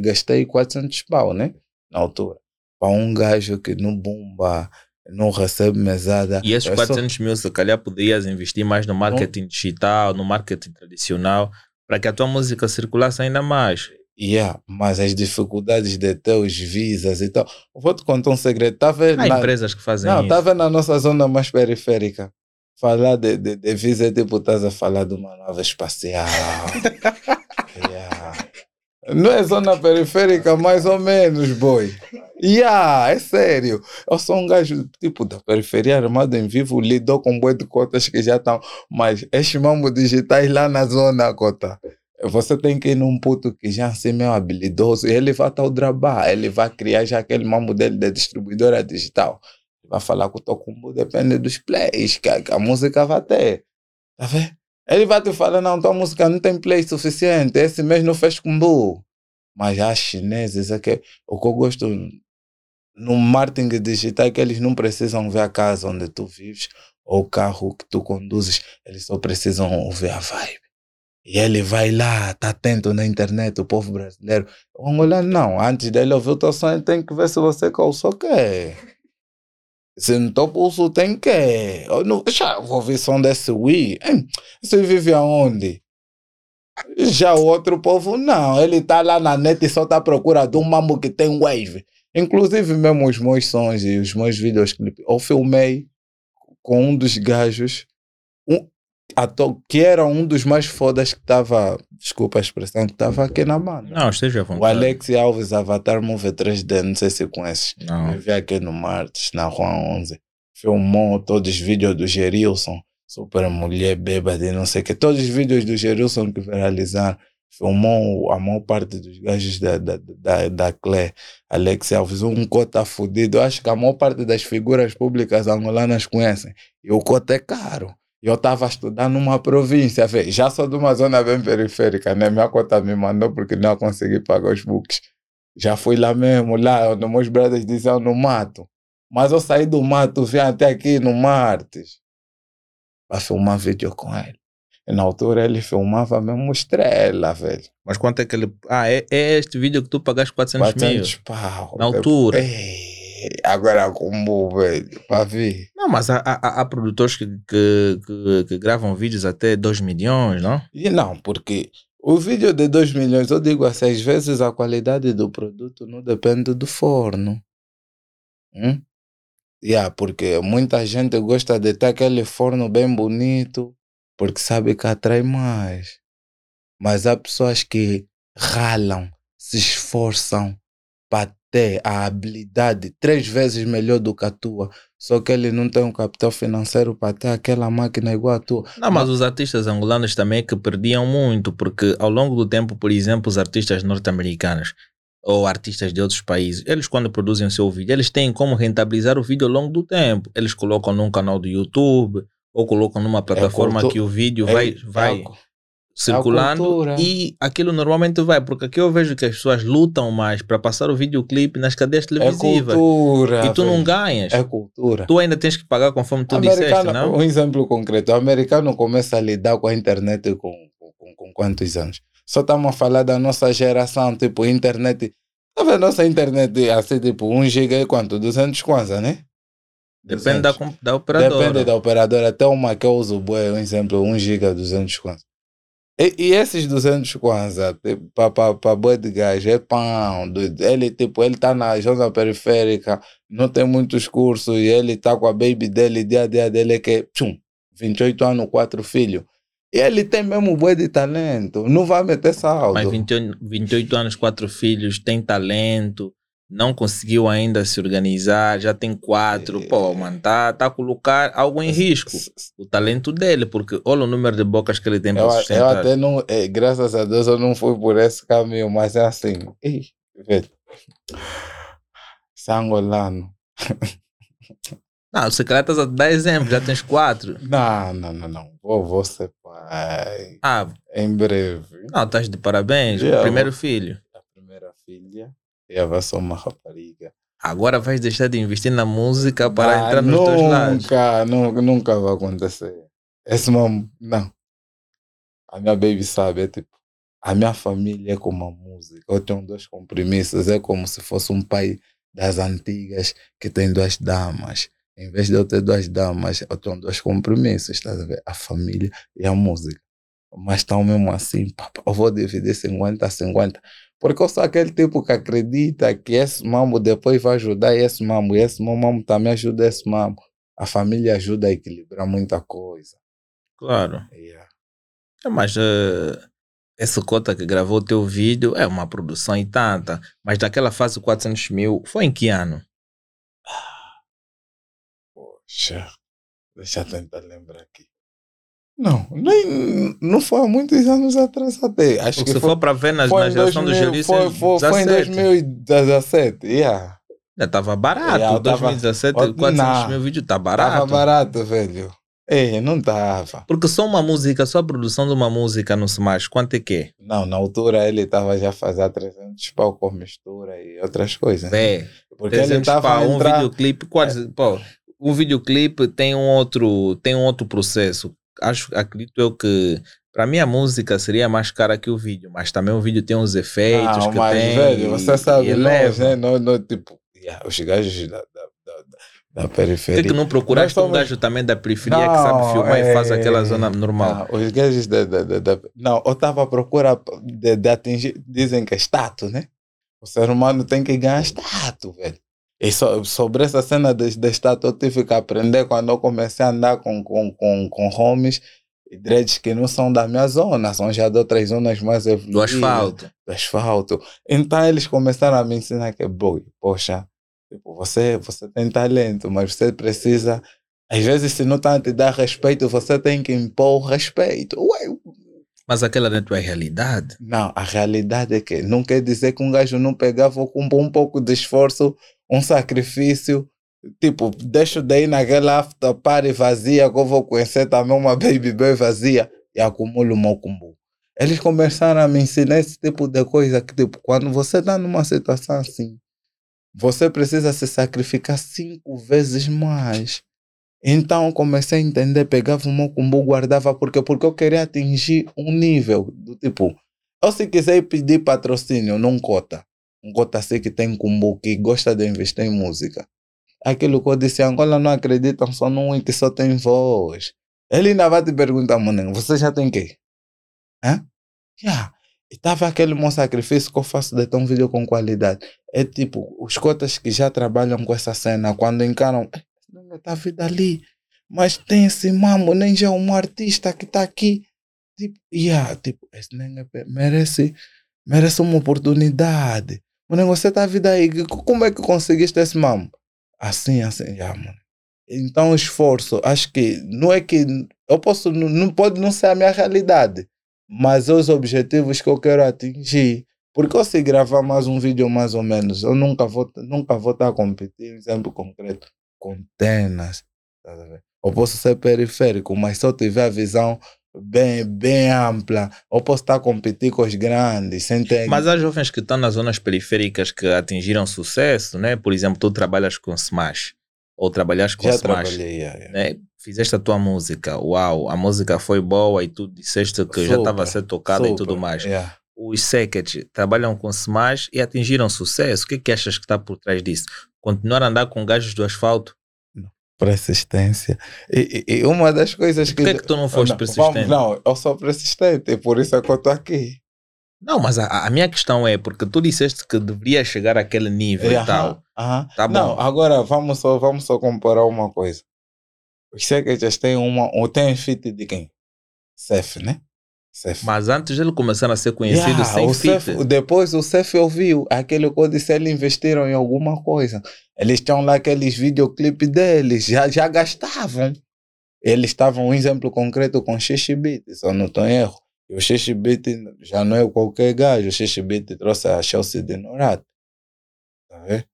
gastei 400 pau, né? Na altura para um gajo que no Bumba não recebe mesada. E esses É só- 400 mil, se calhar, poderias investir mais no marketing digital, no marketing tradicional, para que a tua música circulasse ainda mais. Yeah, mas as dificuldades de ter os visas e tal. Vou te contar um segredo. Vendo? Há na- empresas que fazem Não, isso. tá vendo na nossa zona mais periférica? Falar de, de, de visa é tipo estás a falar de uma nave espacial. Yeah. Não é zona periférica, mais ou menos, boy. Yeah, é sério. Eu sou um gajo tipo da periferia armado em vivo, lidou com boi de cotas que já estão. Mas estes mambos digitais lá na zona, cota. Você tem que ir num puto que já assim meio habilidoso e ele vai estar o trabalho, ele vai criar já aquele mambo dele de distribuidora digital. Vai falar que o Tocumbo depende dos plays que a, que a música vai ter. Tá vendo? Ele vai te falar, não, tua música não tem play suficiente, esse mês não fez combo. Mas os chineses, é que, o que eu gosto no marketing digital é que eles não precisam ver a casa onde tu vives ou o carro que tu conduzes, eles só precisam ver a vibe. E ele vai lá, tá atento na internet, o povo brasileiro. O angolano não, antes dele ouvir o teu ele tem que ver se você calçou o quê. Se não teu pulso tem que. Eu não, já vou ouvir som desse Wii. Você vive aonde? Já o outro povo não, ele tá lá na net e só tá à procura de um mambo que tem wave. Inclusive mesmo os meus sons e os meus vídeos clipes, eu filmei com um dos gajos, ator, que era um dos mais fodas que estava, desculpa a expressão, que estava aqui na banda. Não, esteja à O vontade. Alex Alves, Avatar Movie 3D, não sei se conheces. Não. Vive aqui no Martes, na Rua 11. Filmou todos os vídeos do Gerilson, super mulher bêbada e não sei o que. Todos os vídeos do Gerilson que viralizaram. Filmou a maior parte dos gajos da, da, da, da Clé. Alex Alves, um cota fudido. Eu acho que a maior parte das figuras públicas angolanas conhecem. E o cota é caro. Eu estava a estudar numa província, vê, já sou de uma zona bem periférica, né? Minha cota me mandou porque não consegui pagar os books. Já fui lá mesmo, lá onde meus brothers diziam no mato. Mas eu saí do mato, vim até aqui no Martes para filmar vídeo com ele. E na altura ele filmava mesmo estrela, velho. Mas quanto é que ele. Ah, é, é este vídeo que tu pagaste 400 mil? 400 pau. Na altura. Ei, agora como, para ver. Não, mas há, há, há produtores que, que, que, que gravam vídeos até 2 milhões, não? E não, porque o vídeo de 2 milhões, eu digo assim, às vezes a qualidade do produto não depende do forno. Hum? Yeah, porque muita gente gosta de ter aquele forno bem bonito, porque sabe que atrai mais. Mas há pessoas que ralam, se esforçam ter a habilidade três vezes melhor do que a tua, só que ele não tem um capital financeiro para ter aquela máquina igual a tua. Não, mas os artistas angolanos também é que perdiam muito, porque ao longo do tempo, por exemplo, os artistas norte-americanos ou artistas de outros países, eles quando produzem o seu vídeo, eles têm como rentabilizar o vídeo ao longo do tempo. Eles colocam num canal do YouTube ou colocam numa plataforma cultu- que o vídeo É- vai, é vai circulando e aquilo normalmente vai, porque aqui eu vejo que as pessoas lutam mais para passar o videoclipe nas cadeias É televisivas cultura. e tu não velho. ganhas. É cultura. Tu ainda tens que pagar conforme tu disseste, americano, não? um exemplo concreto, o americano começa a lidar com a internet com, com, com, quantos anos? Só estamos a falar da nossa geração, tipo, internet. Tá vendo nossa internet assim, tipo, 1 giga é quanto? 200 kwanza, né? Depende da, 200. com- da operadora. Depende da operadora. Até uma que eu uso, bué, um exemplo, 1 giga, 200 kwanza. E, e esses 200 kwanza, para boi de gás, é pão. Ele, tipo, ele tá na zona periférica, não tem muitos cursos, e ele tá com a baby dele, dia a dia dele é que, tchum, 28 anos, quatro filhos. E ele tem mesmo boi de talento, não vai meter saldo. Mas 28, 28 anos, quatro filhos, tem talento, não conseguiu ainda se organizar, já tem quatro. Pô, mano, tá, tá a colocar algo em risco. O talento dele, porque olha o número de bocas que ele tem para Eu, eu sustentar. até não, eh, graças a Deus, eu não fui por esse caminho, mas é assim. Ih, velho. Sangolano. Não, se calhar estás a dar exemplo, já tens quatro. Não, não, não, não. Vou, vou ser pai. Ah, Em breve. não, estás de parabéns. Yeah, Primeiro filho. A primeira filha. E ela vai ser uma rapariga. Agora vais deixar de investir na música para Ah, entrar nos teus lados. Nunca, nunca, nunca vai acontecer. Esse mambo, não. A minha baby sabe, é tipo, a minha família é como a música. Eu tenho dois compromissos, é como se fosse um pai das antigas que tem duas damas. Em vez de eu ter duas damas, eu tenho dois compromissos, estás a ver? A família e a música. Mas estão mesmo assim, pá, eu vou dividir 50 a 50. Porque eu sou aquele tipo que acredita que esse mambo depois vai ajudar esse mambo, e esse mambo também ajuda esse mambo. A família ajuda a equilibrar muita coisa. Claro. Yeah. É, Mas eh, esse cota que gravou o teu vídeo é uma produção e tanta. Mas daquela fase 400 mil, foi em que ano? Poxa, deixa eu tentar lembrar aqui. Não, nem, não foi há muitos anos atrás até. Acho Porque que se foi, for para ver na, na geração do 2000, Gelício, foi, foi, foi em 2017. Yeah. Estava barato. Yeah, eu tava- 2017, Oh, 400 não. mil vídeo está Tava barato. barato, velho. Ei, não tava. Porque só uma música, só a produção de uma música no Smash, quanto é que é? Não, na altura ele tava já fazendo 300 pau com mistura e outras coisas. né? Vé, Porque ele 300 tava pau, a um entrar... videoclipe, quase, pô, um videoclipe tem um outro, tem um outro processo. Acho, acredito eu que para mim a música seria mais cara que o vídeo, mas também o vídeo tem uns efeitos que mas, tem. velho, você e sabe, nós, eleva. né? Nós, nós, tipo, yeah, os gajos da, da, da, da Por periferia. que, que não procuraste Nós um somos- gajo também da periferia que Não, sabe filmar e faz é- aquela zona normal? Não, os gajos da, da, da, da- Não, eu estava à procura de, de atingir. Dizem que é status, né? O ser humano tem que ganhar status, velho. E so- sobre essa cena de, de status, eu tive que aprender quando eu comecei a andar com, com, com, com homies e dreads que não são da minha zona, são já de outras zonas mais evoluídas. Do asfalto. do asfalto. Então eles começaram a me ensinar que, boy, poxa, tipo, você, você tem talento, mas você precisa. Às vezes, se não estão a te dar respeito, você tem que impor o respeito. Ué, Mas aquela não é tua realidade. não, a realidade é que não quer dizer que um gajo não pegava com um pouco de esforço, um sacrifício. Tipo, deixo daí naquela after party vazia, que eu vou conhecer também uma baby boy vazia e acumulo o meu combo. Eles começaram a me ensinar esse tipo de coisa que, tipo, quando você está numa situação assim, você precisa se sacrificar cinco vezes mais. Então comecei a entender, pegava o meu combo, guardava, porque, porque eu queria atingir um nível do tipo, eu se quiser pedir patrocínio num cota, um cota que tem combo, que gosta de investir em música. Aquilo que eu disse, Angola não acreditam só num que só tem voz. Ele ainda vai te perguntar, mano, você já tem quê? Hã? Já. E tava aquele meu sacrifício que eu faço de ter um vídeo com qualidade. É tipo, os cotas que já trabalham com essa cena, quando encaram, "Eh, não tá a vida ali. Mas tem esse mamo, nem já é um artista que tá aqui. Tipo, yeah, tipo, esse nega pe- merece, merece uma oportunidade. Mano, você tá a vida aí. Como é que conseguiste esse mamo? Assim, assim, yeah, mano. Então, o esforço, acho que não é que eu posso, não, não pode não ser a minha realidade, mas é os objetivos que eu quero atingir. Porque eu se gravar mais um vídeo mais ou menos, eu nunca vou nunca vou estar a competir, exemplo concreto, com tenas. tá? Eu posso ser periférico, mas se eu tiver a visão bem, bem ampla, eu posso estar a competir com os grandes, sem ter. Mas há jovens que estão nas zonas periféricas que atingiram sucesso, né? Por exemplo, tu trabalhas com Smash, ou trabalhas com já Smash, trabalhei. yeah, yeah. né? Fizeste a tua música, uau, a música foi boa e tu disseste que já estava a ser tocada e tudo Super, mais. yeah. Os Seket trabalham com Smash e atingiram sucesso. O que, que achas que está por trás disso? Continuar a andar com gajos do asfalto? Persistência. E, e- uma das coisas Por que, que tu não foste Não, persistente? vamos- não, eu sou persistente, e por isso é que eu estou aqui. Não, mas a, a minha questão é porque tu disseste que deveria chegar àquele nível e tal. aham. Tá bom. Não, agora vamos só, vamos só comparar uma coisa. Os Secrets têm uma. Ou tem fit de quem? Cef, né? Cef. Mas antes dele começar a ser conhecido Yeah, sem o. Cef- depois o Cef ouviu aquele que eu disse, eles investiram em alguma coisa. Eles tinham lá aqueles videoclipes deles, já, já gastavam. Eles estavam, um exemplo concreto com Xixi Beat, se eu não estou em erro. E o Xixi Beat já não é qualquer gajo, o Xixi Beat trouxe a Chelsea de Norato. Tá vendo?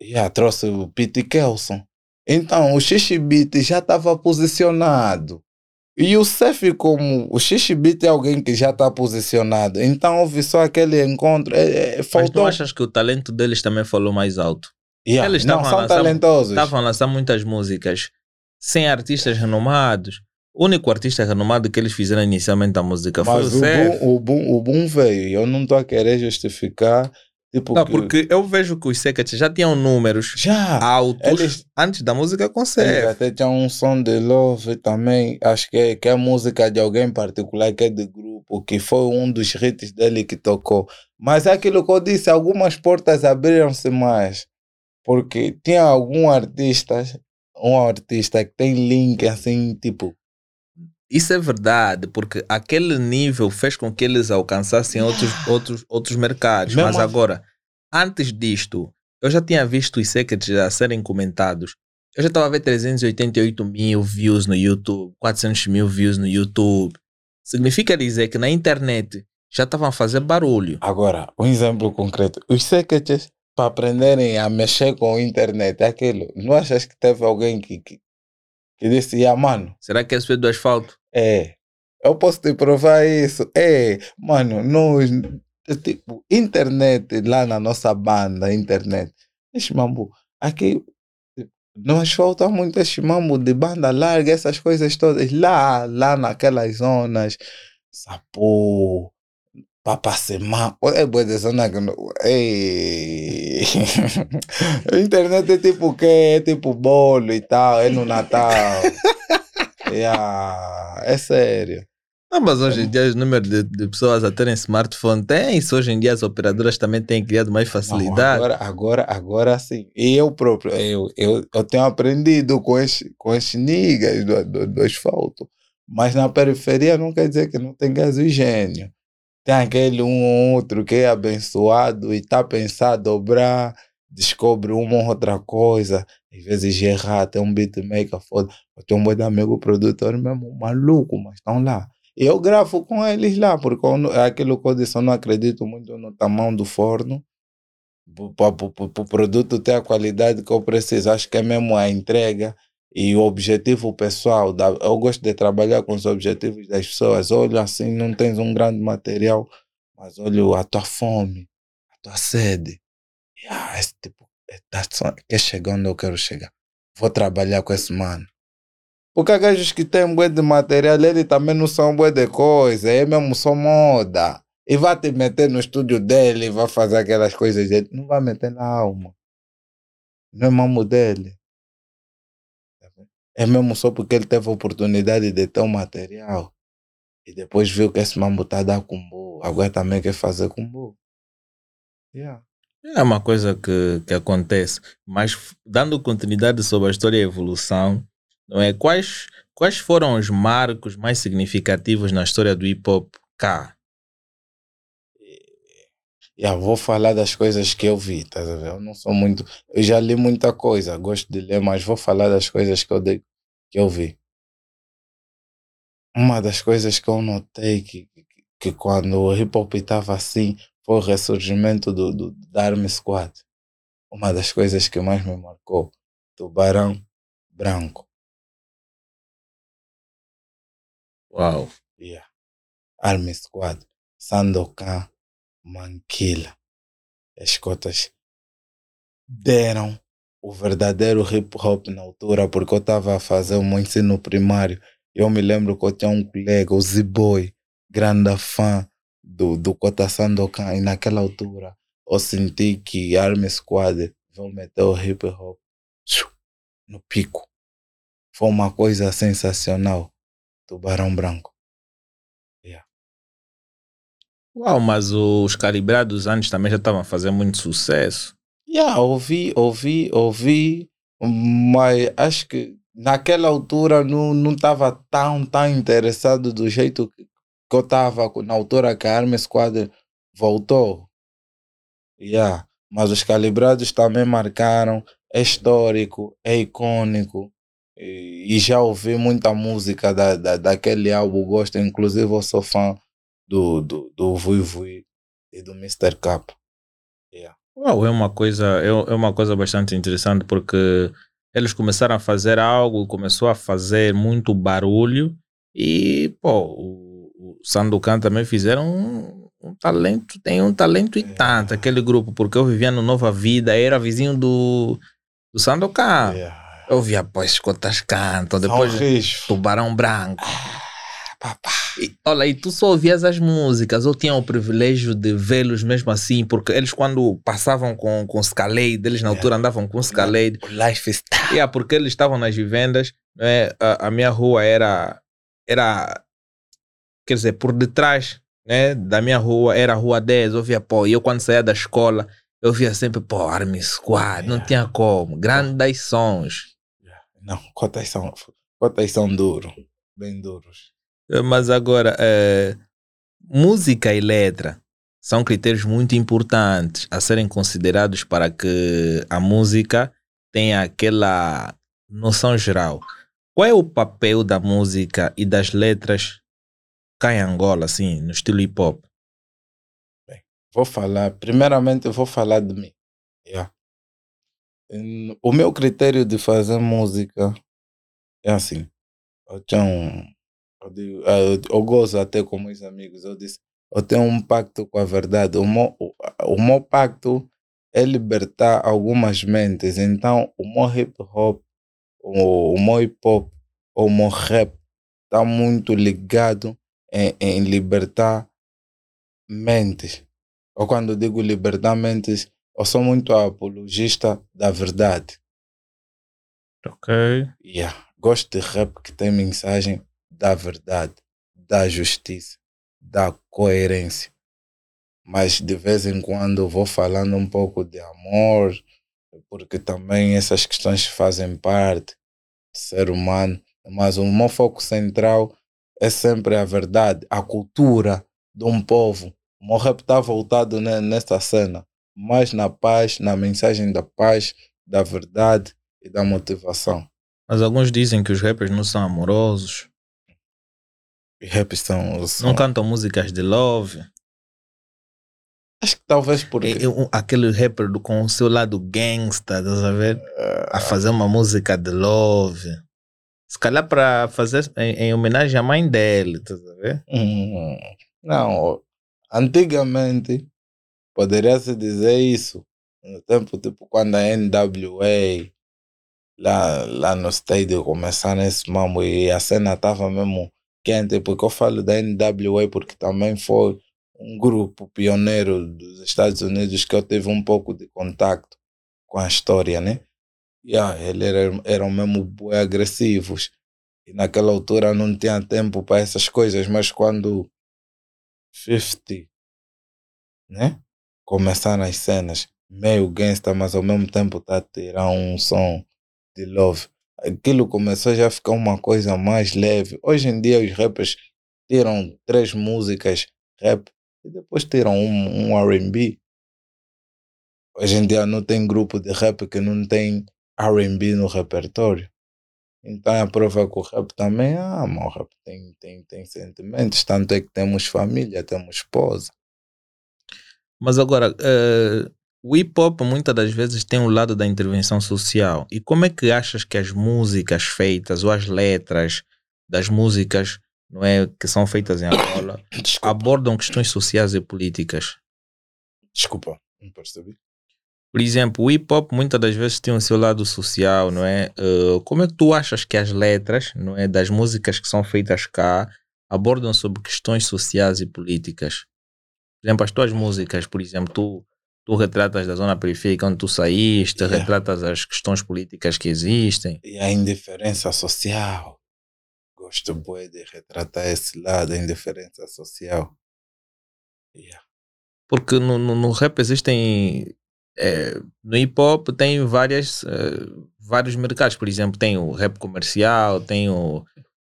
E já trouxe o Pete Kelson. Então, o Xixi Beat já estava posicionado. E o Cef, como o Xixi Beat é alguém que já está posicionado, então houve só aquele encontro. É, é, Mas tu faltou. achas que o talento deles também falou mais alto? Yeah, eles não são lançar- talentosos. Estavam a lançar muitas músicas sem artistas renomados. O único artista renomado que eles fizeram inicialmente a música foi Mas o o Cef. boom, o, boom, o boom veio. Eu não estou a querer justificar. Tipo, Não, que- porque eu vejo que os Secret já tinham números já, altos eles- antes da música eles conceito. até tinham um som de Love também, acho que é, que é música de alguém particular, que é de grupo, que foi um dos hits dele que tocou. Mas é aquilo que eu disse, algumas portas abriram-se mais, porque tinha algum artista, um artista que tem link assim, tipo, Isso é verdade, porque aquele nível fez com que eles alcançassem outros, outros, outros mercados. Mesmo Mas agora, antes disto, eu já tinha visto os Secrets a serem comentados. Eu já estava a ver 388 mil views no YouTube, 400 mil views no YouTube. Significa dizer que na internet já estavam a fazer barulho. Agora, um exemplo concreto. Os secretos, para aprenderem a mexer com a internet, é aquilo. Não achas que teve alguém que, que, que disse, ah, mano, Será que esse foi do asfalto? é, eu posso te provar isso. É, mano, nós, tipo, internet, lá na nossa banda, internet, esse mambo, aqui, nós falta muito esse mambo de banda larga, essas coisas todas, lá, lá naquelas zonas, Sapô, Papacemá, é boa de zona que não, ei, a internet é tipo o quê? É tipo bolo e tal, é no Natal, yeah, é sério. Não, mas hoje em dia os números de, de pessoas a terem smartphone tem isso. Hoje em dia as operadoras também têm criado mais Não, facilidade. agora, agora, agora sim. E eu próprio, eu, eu, eu tenho aprendido com esses com esses niggas do, do, do asfalto. Mas na periferia não quer dizer que não tem gasogênio. Tem aquele um ou outro que é abençoado e está pensando a dobrar, descobre uma ou outra coisa. Às vezes errar, tem um beatmaker foda. Eu tenho um boi amigo produtor mesmo, maluco, mas estão lá. E eu gravo com eles lá, porque é aquilo que eu disse, eu não acredito muito no tamanho do forno para o produto ter a qualidade que eu preciso. Acho que é mesmo a entrega e o objetivo pessoal. Da, eu gosto de trabalhar com os objetivos das pessoas. Olha assim, não tens um grande material, mas olha a tua fome, a tua sede. E, ah, esse tipo, é, tá quer chegar onde eu quero chegar. Vou trabalhar com esse mano. Porque gajos que têm bué de material, ele também não são bué de coisa, é mesmo só moda. E vai te meter no estúdio dele, vai fazer aquelas coisas dele. Não vai meter na alma. Não é mamo dele. É mesmo só porque ele teve a oportunidade de ter um material. E depois viu que esse mambo tá a dar combo. Agora também quer fazer combo. Yeah. É uma coisa que, que acontece. Mas dando continuidade sobre a história e a evolução, não é? Quais, quais foram os marcos mais significativos na história do hip hop cá? Yeah, vou falar das coisas que eu vi, tá ver? Eu não sou muito. Eu já li muita coisa, gosto de ler, mas vou falar das coisas que eu, de, que eu vi. Uma das coisas que eu notei que, que, que quando o hip hop estava assim foi o ressurgimento do, do, da Army Squad. Uma das coisas que mais me marcou: Tubarão Branco. Uau! Yeah. Army Squad, Sandokan, Manquila. As cotas deram o verdadeiro hip hop na altura, porque eu estava a fazer o meu ensino primário. Eu me lembro que eu tinha um colega, o Z-Boy, grande fã do, do Kota Sandokan, e naquela altura eu senti que Army Squad vão meter o hip hop no pico. Foi uma coisa sensacional. Tubarão Branco. Uau, mas os calibrados antes também já estavam fazer muito sucesso. Yeah, ouvi, ouvi, ouvi, mas acho que naquela altura não estava tão, tão interessado do jeito que eu estava na altura que a Army Squad voltou. Yeah. Mas os calibrados também marcaram, é histórico, é icônico. E, e já ouvi muita música da, da, daquele álbum, gosto, inclusive eu sou fã do, do, do Vui Vui e do Mr. Cap. Uau, é uma coisa, é, é uma coisa bastante interessante porque eles começaram a fazer algo, começou a fazer muito barulho e, pô, o, o Sandokan também fizeram um, um talento, tem um talento e É. tanto, aquele grupo, porque eu vivia no Nova Vida, era vizinho do, do Sandokan. Yeah. Eu via, esses contas cantam, depois. Tubarão Branco. Pá, pá. E, olha, e tu só ouvias as músicas ou tinham o privilégio de vê-los mesmo assim? Porque eles, quando passavam com, com Scalade, eles na altura andavam com Scalade. O lifestyle. Yeah, porque eles estavam nas vivendas, né? a, a minha rua era, era, quer dizer, por detrás né? da minha rua, era a rua 10, eu via, pô, e eu quando saía da escola, eu via sempre, pô, Army Squad, não Yeah. tinha como, grandes sons. Não, cotas são, cotas são duros. Bem duros. Eh, Mas agora, eh, música e letra são critérios muito importantes a serem considerados para que a música tenha aquela noção geral. Qual é o papel da música e das letras cá em Angola, assim, no estilo hip hop? Vou falar, primeiramente vou falar de mim. Yeah. Hum, O meu critério de fazer música é assim. Um, eu, digo, ah, eu, eu gozo até com meus amigos. Eu disse, eu tenho um pacto com a verdade. O meu, o, o meu pacto é libertar algumas mentes. Então, o meu hip hop, o, o meu hip hop, o meu rap está muito ligado em, em libertar mentes. Ou quando digo libertar mentes, eu sou muito apologista da verdade. Ok. Yeah. Gosto de rap que tem mensagem da verdade, da justiça, da coerência. Mas de vez em quando vou falando um pouco de amor, porque também essas questões fazem parte do ser humano. Mas o meu foco central é sempre a verdade, a cultura de um povo. O meu rap está voltado ne- nessa cena, mais na paz, na mensagem da paz, da verdade e da motivação. Mas alguns dizem que os rappers não são amorosos, rap são, são não cantam músicas de love. Acho que talvez porque. É- é um- aquele rapper do- com o seu lado gangsta, estás a ver? A fazer uma música de love. Se calhar para fazer em, em homenagem à mãe dele, estás a ver? Hum, Não, antigamente poderia-se dizer isso. No tempo, tipo, quando a NWA lá, lá no estádio começaram esse mambo e a cena estava mesmo quente, porque eu falo da NWA porque também foi um grupo pioneiro dos Estados Unidos que eu tive um pouco de contato com a história, né? Yeah, eles eram, eram mesmo bué agressivos. E naquela altura não tinha tempo para essas coisas, mas quando 50, né? Começaram as cenas, meio gangsta, mas ao mesmo tempo tá a tirar um som de love. Aquilo começou já a ficar uma coisa mais leve. Hoje em dia os rappers tiram três músicas rap e depois tiram um, um R&B. Hoje em dia não tem grupo de rap que não tem R&B no repertório. Então a prova é que o rap também, ah, mas o rap tem, tem, tem sentimentos, tanto é que temos família, temos esposa. Mas agora, eh, o hip hop muitas das vezes tem um lado da intervenção social. E como é que achas que as músicas feitas ou as letras das músicas não é, que são feitas em Angola Desculpa, abordam questões sociais e políticas? desculpa, não percebi. Por exemplo, o hip hop muitas das vezes tem o seu lado social, não é? Eh, como é que tu achas que as letras, não é, das músicas que são feitas cá abordam sobre questões sociais e políticas? Por exemplo, as tuas músicas, por exemplo, tu, tu retratas da zona periférica onde tu saíste, Yeah. retratas as questões políticas que existem. E a indiferença social. Gosto bué de retratar esse lado, a indiferença social. Yeah. Porque no, no, no rap existem. eh, no hip hop tem várias, eh, vários mercados. Por exemplo, tem o rap comercial, tem o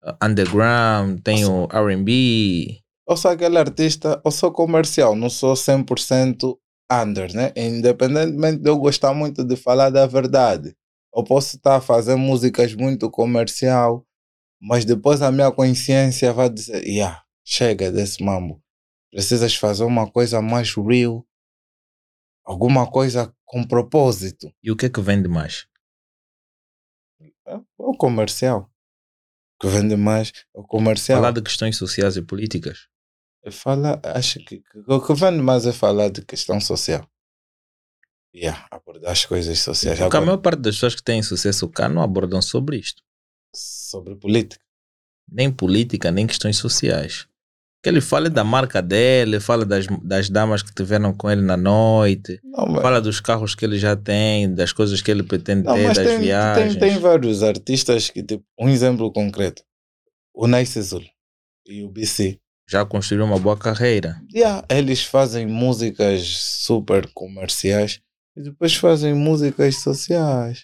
eh, underground, tem o RB. Eu sou aquele artista, eu sou comercial, não sou 100% under, né? Independentemente de eu gostar muito de falar da verdade. Eu posso estar a fazer músicas muito comercial, mas depois a minha consciência vai dizer, yeah, chega desse mambo. Precisas fazer uma coisa mais real, alguma coisa com propósito. E o que é que vende mais? É o comercial. O que vende mais é o comercial. Falar de questões sociais e políticas. Fala, acho que, que o que vende mais é falar de questão social. Yeah, abordar as coisas sociais. Porque a Agora, maior parte das pessoas que têm sucesso cá não abordam sobre isto. sobre política. nem política, nem questões sociais. Que ele fala da marca dele, fala das, das damas que tiveram com ele na noite, Não, mas, fala dos carros que ele já tem, das coisas que ele pretende não, ter, das tem, viagens. tem, tem vários artistas que, tipo, um exemplo concreto, o Nice Zul e o BC. Já construiu uma boa carreira. Yeah, eles fazem músicas super comerciais e depois fazem músicas sociais.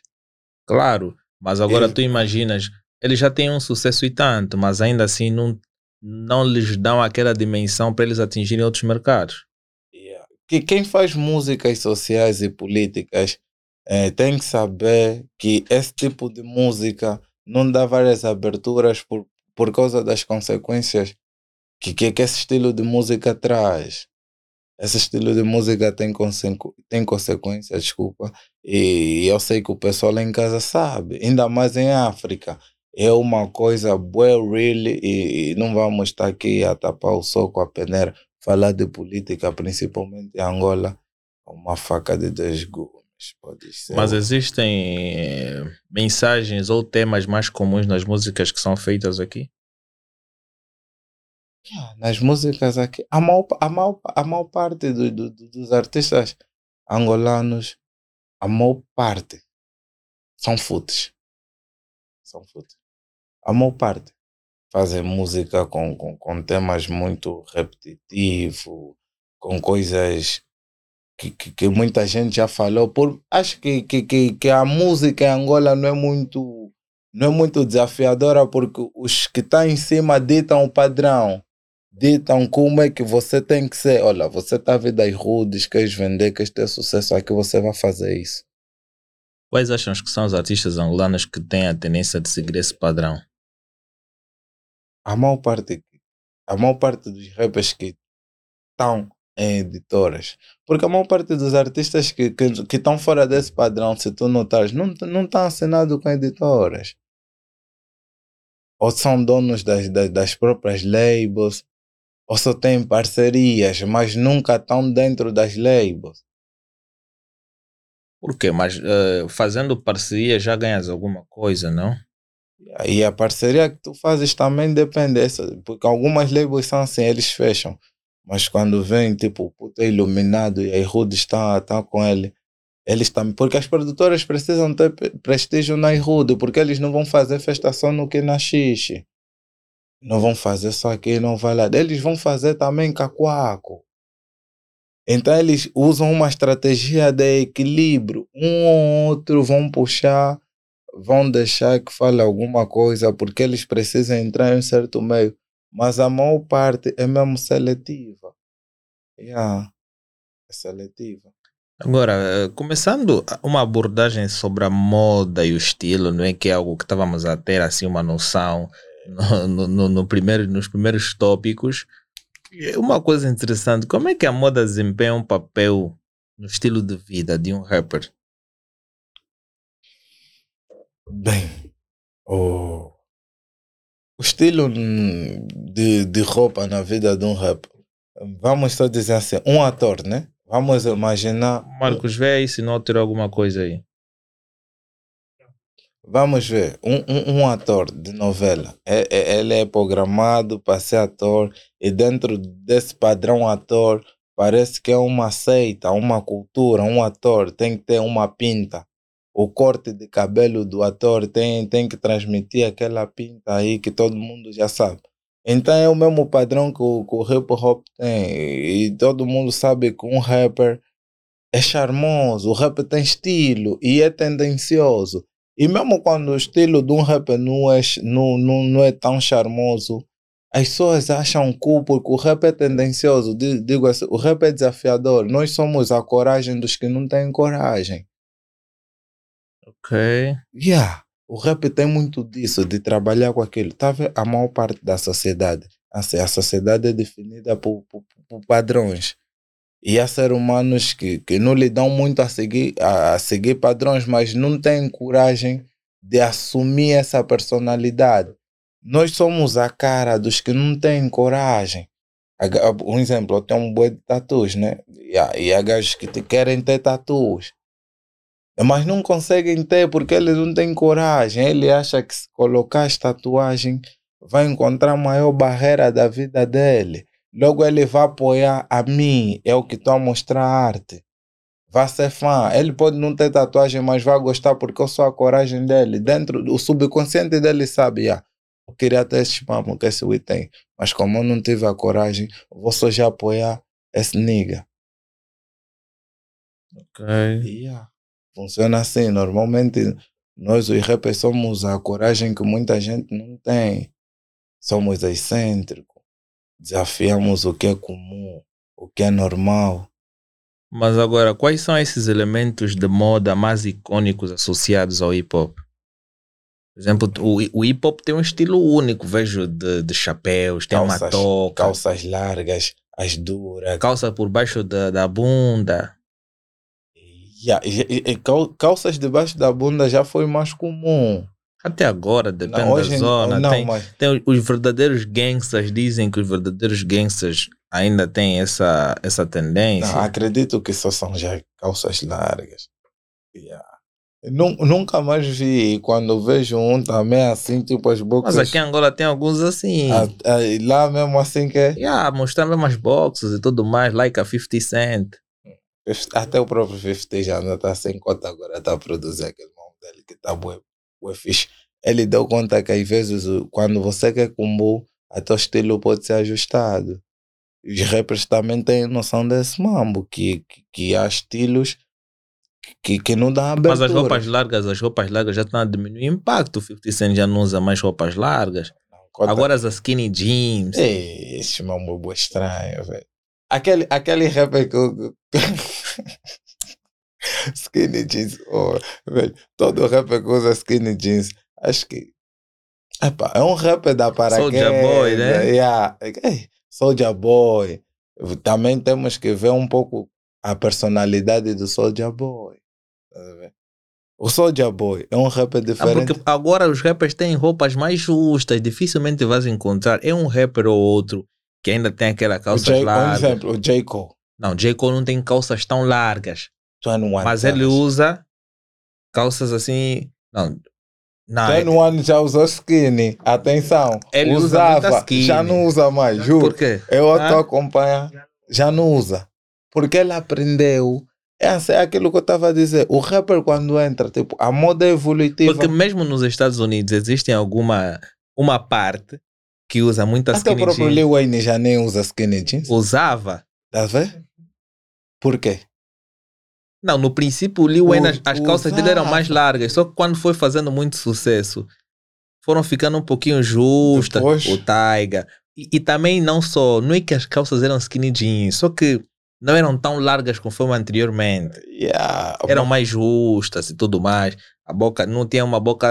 Claro, mas agora Ele- tu imaginas, eles já têm um sucesso e tanto, mas ainda assim não, não lhes dão aquela dimensão para eles atingirem outros mercados. Yeah. Que quem faz músicas sociais e políticas eh, tem que saber que esse tipo de música não dá várias aberturas por, por causa das consequências que, que, que esse estilo de música traz. Esse estilo de música tem, consequ- tem consequências, desculpa, e eu sei que o pessoal lá em casa sabe, ainda mais em África. É uma coisa boa, really, e, e não vamos estar aqui a tapar o sol com a peneira falar de política, principalmente em Angola, é uma faca de dois gumes, pode ser. Mas existem eh, mensagens ou temas mais comuns nas músicas que são feitas aqui? Nas músicas aqui, a maior, a maior, a maior parte do, do- do- dos artistas angolanos, a maior parte são futes. São futes. A maior parte fazem música com, com, com temas muito repetitivos, com coisas que, que, que muita gente já falou. Por, acho que, que, que, que a música em Angola não é muito não é muito desafiadora porque os que estão em cima ditam o padrão ditam como é que você tem que ser. Olha, você está a ver das rudes, queres vender, queres ter sucesso aqui, você vai fazer isso. Quais acham que são os artistas angolanos que têm a tendência de seguir esse padrão? A maior parte, a maior parte dos rappers que estão em editoras, porque a maior parte dos artistas que estão que, estão fora desse padrão, se tu notares, não não estão assinados com editoras. Ou são donos das, das, das próprias labels, ou só têm parcerias, mas nunca estão dentro das labels. Por quê? Mas eh, fazendo parceria já ganhas alguma coisa, não? E a parceria que tu fazes também depende porque algumas labels são assim, eles fecham. Mas quando vem, tipo, o puto é iluminado e a Rude está, está com ele, eles também. Porque as produtoras precisam ter prestígio na Rude, porque eles não vão fazer festa só no que na xixi. Não vão fazer só aqui, não vai lá. Eles vão fazer também cacuaco. Então eles usam uma estratégia de equilíbrio. Um ou outro vão puxar vão deixar que fale alguma coisa porque eles precisam entrar em um certo meio. Mas a maior parte é mesmo seletiva. Yeah. É seletiva. Agora, eh, começando uma abordagem sobre a moda e o estilo, não é que é algo que estávamos a ter assim uma noção no, no- no- primeiro, nos primeiros tópicos. Uma coisa interessante, como é que a moda desempenha um papel no estilo de vida de um rapper? Bem, o, o estilo de, de roupa na vida de um rapper. Vamos só dizer assim, um ator, né? Vamos imaginar. Marcos, vê aí se não alterou alguma coisa aí. Vamos ver, um, um, um ator de novela, é, é- ele é programado para ser ator e dentro desse padrão ator parece que é uma seita, uma cultura, um ator tem que ter uma pinta. O corte de cabelo do ator tem, tem que transmitir aquela pinta aí que todo mundo já sabe. Então é o mesmo padrão que o, que o hip hop tem e todo mundo sabe que um rapper é charmoso, o rapper tem estilo e é tendencioso. E mesmo quando o estilo de um rapper não é, não, não, não é tão charmoso, as pessoas acham cool porque o rap é tendencioso. Di- Digo assim, o rap é desafiador. Nós somos a coragem dos que não têm coragem. Ok. Yeah, o rap tem muito disso, de trabalhar com aquilo. Tá? A maior parte da sociedade. Assim, a sociedade é definida por, por, por padrões. E há seres humanos que, que não lhe dão muito a seguir, a, a seguir padrões, mas não têm coragem de assumir essa personalidade. Nós somos a cara dos que não têm coragem. Um exemplo, eu tenho um boi de tatus, né? E há, e há gajos que te querem ter tatus. Mas não conseguem ter porque eles não têm coragem. Ele acha que se colocar as tatuagens vai encontrar a maior barreira da vida dele. Logo ele vai apoiar a mim, é o que estou a mostrar arte. Vai ser fã. Ele pode não ter tatuagem, mas vai gostar porque eu sou a coragem dele. Dentro, o subconsciente dele sabe, ah, eu queria ter esse mamo que esse Wii tem. Mas como eu não tive a coragem, eu vou só já apoiar esse nigga. Ok. Yeah. Funciona assim. Normalmente, nós os rappers somos a coragem que muita gente não tem. Somos excêntricos. Desafiamos o que é comum, o que é normal. Mas agora, quais são esses elementos de moda mais icônicos associados ao hip hop? Por exemplo, o, o hip hop tem um estilo único, vejo de, de chapéus, tem uma Calças- toca, Calças largas, as duras. calça por baixo da, da bunda. Yeah, cal- calças debaixo da bunda já foi mais comum. Até agora, depende Não, hoje da zona. não, tem, mas tem os verdadeiros gangsters, dizem que os verdadeiros gangsters ainda têm essa, essa tendência. não, acredito que só são já calças largas. Yeah. Nu- Nunca mais vi. Quando vejo um também assim, tipo as Mas boxas. aqui em Angola tem alguns assim. Ah, ah, e lá mesmo assim que é. Yeah, mostrando umas boxes e tudo mais, like a 50 Cent. Até o próprio 50 já não está sem conta agora, está a produzir aquele nome dele que está bué, bué fixe. Ele deu conta que às vezes o- quando você quer combo, até o estilo pode ser ajustado. Os rappers também têm noção desse mambo, que, que, que há estilos que, que não dão abertura. Mas as roupas largas, as roupas largas já estão a diminuir o impacto. O 50 Cent já não usa mais roupas largas. Agora as skinny jeans. Ei, Esse mambo é estranho, velho. Aquele, aquele rapper que eu... skinny jeans, oh, velho. Todo rapper que usa skinny jeans, acho que... Epa, é um rapper da paraquedas. Soulja Boy, né? Yeah. Ei, Soulja Boy. Também temos que ver um pouco a personalidade do Soulja Boy. Tá? O Soulja Boy é um rapper Ah, diferente. porque agora os rappers têm roupas mais justas, dificilmente vais encontrar. É um rapper ou outro que ainda tem aquela calça J, por larga. exemplo, o J. Cole. Não, J. Cole não tem calças tão largas. 21 mas ele usa calças assim. Não. Não, é- 21 já usou skinny. Atenção. Ele usa usava, skinny. já não usa mais, por juro. quê? Eu Ah. estou acompanhando, já não usa. Porque ele aprendeu. É assim, é aquilo que eu estava a dizer. O rapper, quando entra, tipo, a moda é evolutiva. Porque mesmo nos Estados Unidos existe alguma uma parte que usa muita Até o skinny próprio jeans. Lil Wayne já nem usa skinny jeans. Usava. Tá vendo? Por quê? Não, no princípio o Lil Wayne, as, as calças dele eram mais largas. Só que quando foi fazendo muito sucesso, foram ficando um pouquinho justas. Depois? O Taiga. E, e também não só, não é que as calças eram skinny jeans, só que não eram tão largas conforme anteriormente. Yeah. Eram mais justas e tudo mais. A boca não tinha uma boca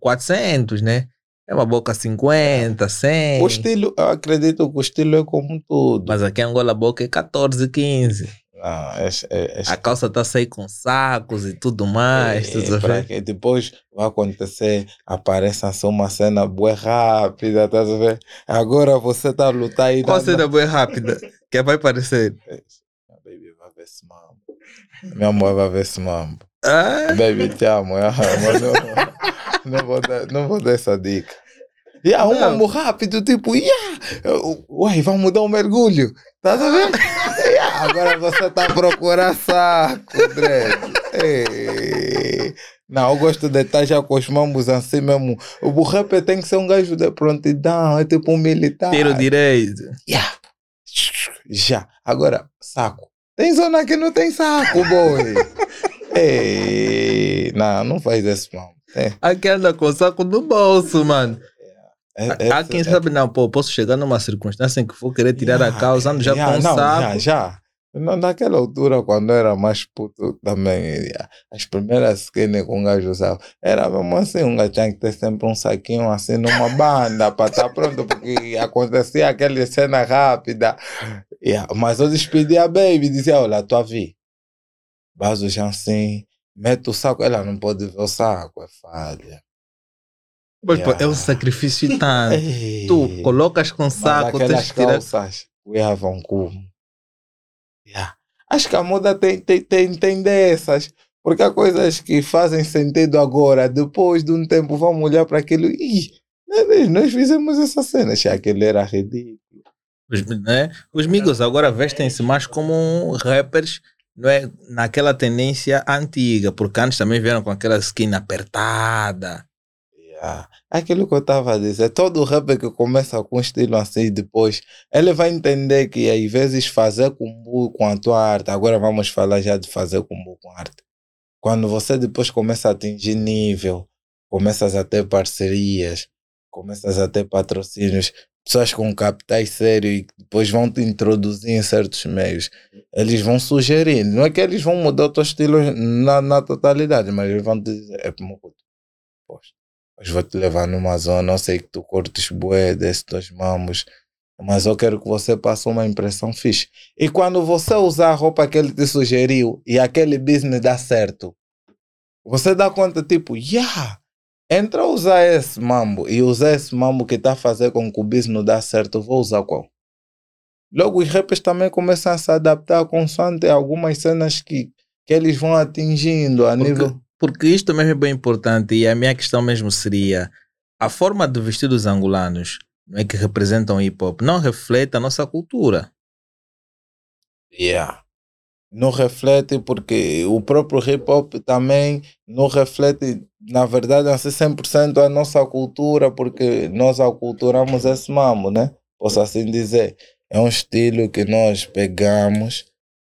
400, né? É uma boca 50, 100. O estilo, eu acredito que o estilo é como tudo. Mas aqui em Angola a boca é 14, 15. Não, é, é, é A calça tá a sair com sacos e tudo mais. É, tudo pra que depois vai acontecer, aparece assim uma cena boa rápida, tá a ver? Agora você tá a lutar aí. Qual na- cena boa rápida? Que vai parecer. Minha baby vai ver esse mambo. Minha mãe vai ver esse mambo. Ah, Baby, te amo. ah, mas não, não, vou dar, não vou dar essa dica. Yeah, um Não. mambo rápido, tipo, yeah. Uai, vamos dar um mergulho. Tá a ver? Yeah, agora você tá a procurar saco, Dredd. Não, eu gosto de estar já com os mambos assim mesmo. O rapper tem que ser um gajo de prontidão, é tipo um militar. tiro direito. Yeah. Já. Agora, saco. Tem zona que não tem saco, boy. Ei, não, não faz isso, mano. É, Aqui anda com saco no bolso, mano. É, Há quem sabe, não, pô, posso chegar numa circunstância em que for querer tirar a calça, ando já yeah, com um não, saco. Já, já. Não, naquela altura, quando eu era mais puto também, yeah, as primeiras skinny com um gajo usava, era mesmo assim, um gajo tinha que ter sempre um saquinho assim numa banda para estar pronto, porque acontecia aquela cena rápida. Yeah, mas eu despedia a baby, dizia, olha, tu a vi. Baso já assim, mete o saco, ela não pode ver o saco, é falha. Mas, pô, é Yeah. um sacrifício tanto. Ei. Tu colocas com Mas saco, tens que tirar. calças usavam como. Yeah. Acho que a moda tem, tem, tem, tem dessas. Porque há coisas que fazem sentido agora, depois de um tempo vamos olhar para aquilo e Nós, nós fizemos essa cena, achei aquele era ridículo. Os, né? Os Migos agora vestem-se mais como rappers não é? naquela tendência antiga, porque antes também vieram com aquela skin apertada. Yeah. Aquilo que eu estava a dizer, todo rapper que começa com um estilo assim depois, ele vai entender que às vezes fazer combo com a tua arte, agora vamos falar já de fazer combo com arte. Quando você depois começa a atingir nível, começas a ter parcerias, começas a ter patrocínios, pessoas com capitais sérios e depois vão te introduzir em certos meios. Eles vão sugerir, não é que eles vão mudar o teu estilo na, na totalidade, mas eles vão te dizer, é como puto, hoje vou te levar numa zona, eu sei que tu curtes bué desses dois mamos, mas eu quero que você passe uma impressão fixe. E quando você usar a roupa que ele te sugeriu e aquele business dá certo, você dá conta, tipo, yeah, entra a usar esse mambo e usar esse mambo que está a fazer com que o business dá certo, vou usar qual? Logo, os rappers também começam a se adaptar consoante algumas cenas que, que eles vão atingindo a Porque, nível. Porque isto mesmo é bem importante e a minha questão mesmo seria a forma de vestir dos angolanos não é que representam hip hop não reflete a nossa cultura. Yeah. Não reflete porque o próprio hip hop também não reflete, na verdade, assim 100% a nossa cultura, porque nós aculturamos esse mambo, né? Posso assim dizer. É um estilo que nós pegamos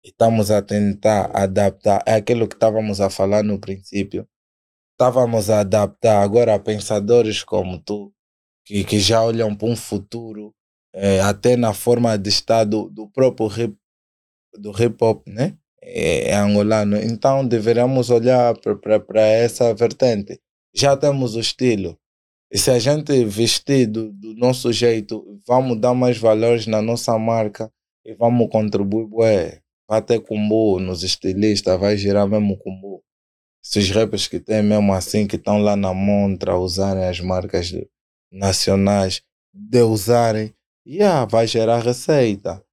estamos a tentar adaptar. É aquilo que estávamos a falar no princípio. Estávamos a adaptar agora a pensadores como tu, que, que já olham para um futuro, eh, até na forma de estar do, próprio hip do hip hop, né? É, é angolano. Então deveríamos olhar para essa vertente. Já temos o estilo. E se a gente vestir do, do nosso jeito, vamos dar mais valores na nossa marca e vamos contribuir. Bué, vai ter combo nos estilistas, vai girar mesmo combo. Se os rappers que tem mesmo assim, que estão lá na montra, usarem as marcas nacionais, de usarem, yeah, vai gerar receita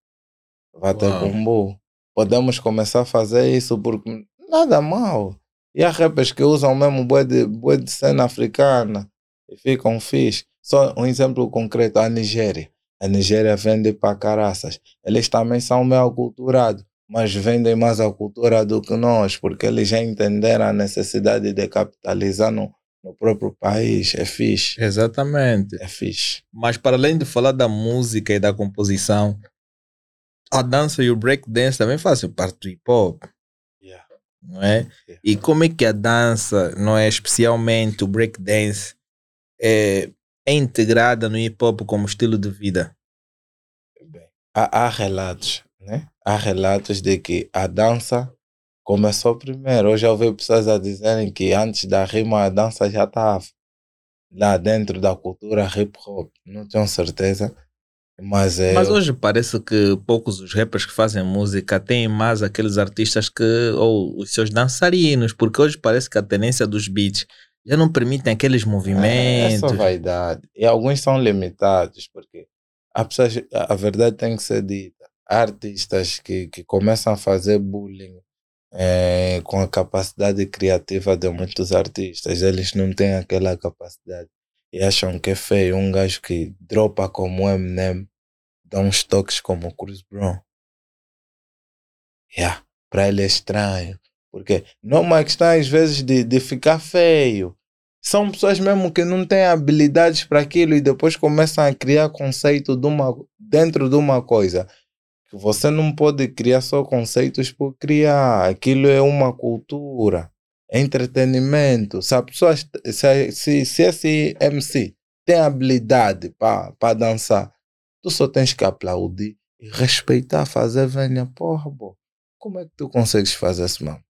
vai ter combo. Podemos começar a fazer isso porque nada mal. E há rappers que usam mesmo bué de, bué de cena africana e ficam fixe. Só um exemplo concreto, a Nigéria. A Nigéria vende para caraças. Eles também são meio aculturados, mas vendem mais a cultura do que nós, porque eles já entenderam a necessidade de capitalizar no, no próprio país. É fixe. Exatamente. É fixe. Mas para além de falar da música e da composição, a dança e o breakdance também fazem parte do hip hop, Yeah. não é? E como é que a dança, não é especialmente o breakdance, é, é integrada no hip hop como estilo de vida? Bem, há, há relatos, né? Há relatos de que a dança começou primeiro. Eu já ouvi pessoas a dizerem que antes da rima a dança já estava lá dentro da cultura hip hop. Não tenho certeza, mas é. Mas hoje parece que poucos os rappers que fazem música têm mais aqueles artistas que, ou os seus dançarinos, porque hoje parece que a tendência dos beats já não permitem aqueles É movimentos. só vaidade. E alguns são limitados, porque a a verdade tem que ser dita. Artistas que, que começam a fazer bullying eh, com a capacidade criativa de muitos artistas. Eles não têm aquela capacidade e acham que é feio um gajo que dropa como Eminem, dá uns toques como Chris Brown. Yeah, para ele é estranho. Porque não é uma questão às vezes de, de ficar feio. São pessoas mesmo que não têm habilidades para aquilo e depois começam a criar conceito de uma, dentro de uma coisa. Você não pode criar só conceitos por criar. Aquilo é uma cultura, é entretenimento. Se a pessoa, se, se, se esse MC tem habilidade para dançar, tu só tens que aplaudir e respeitar, fazer venha. Porra, bo, como é que tu consegues fazer isso, mano?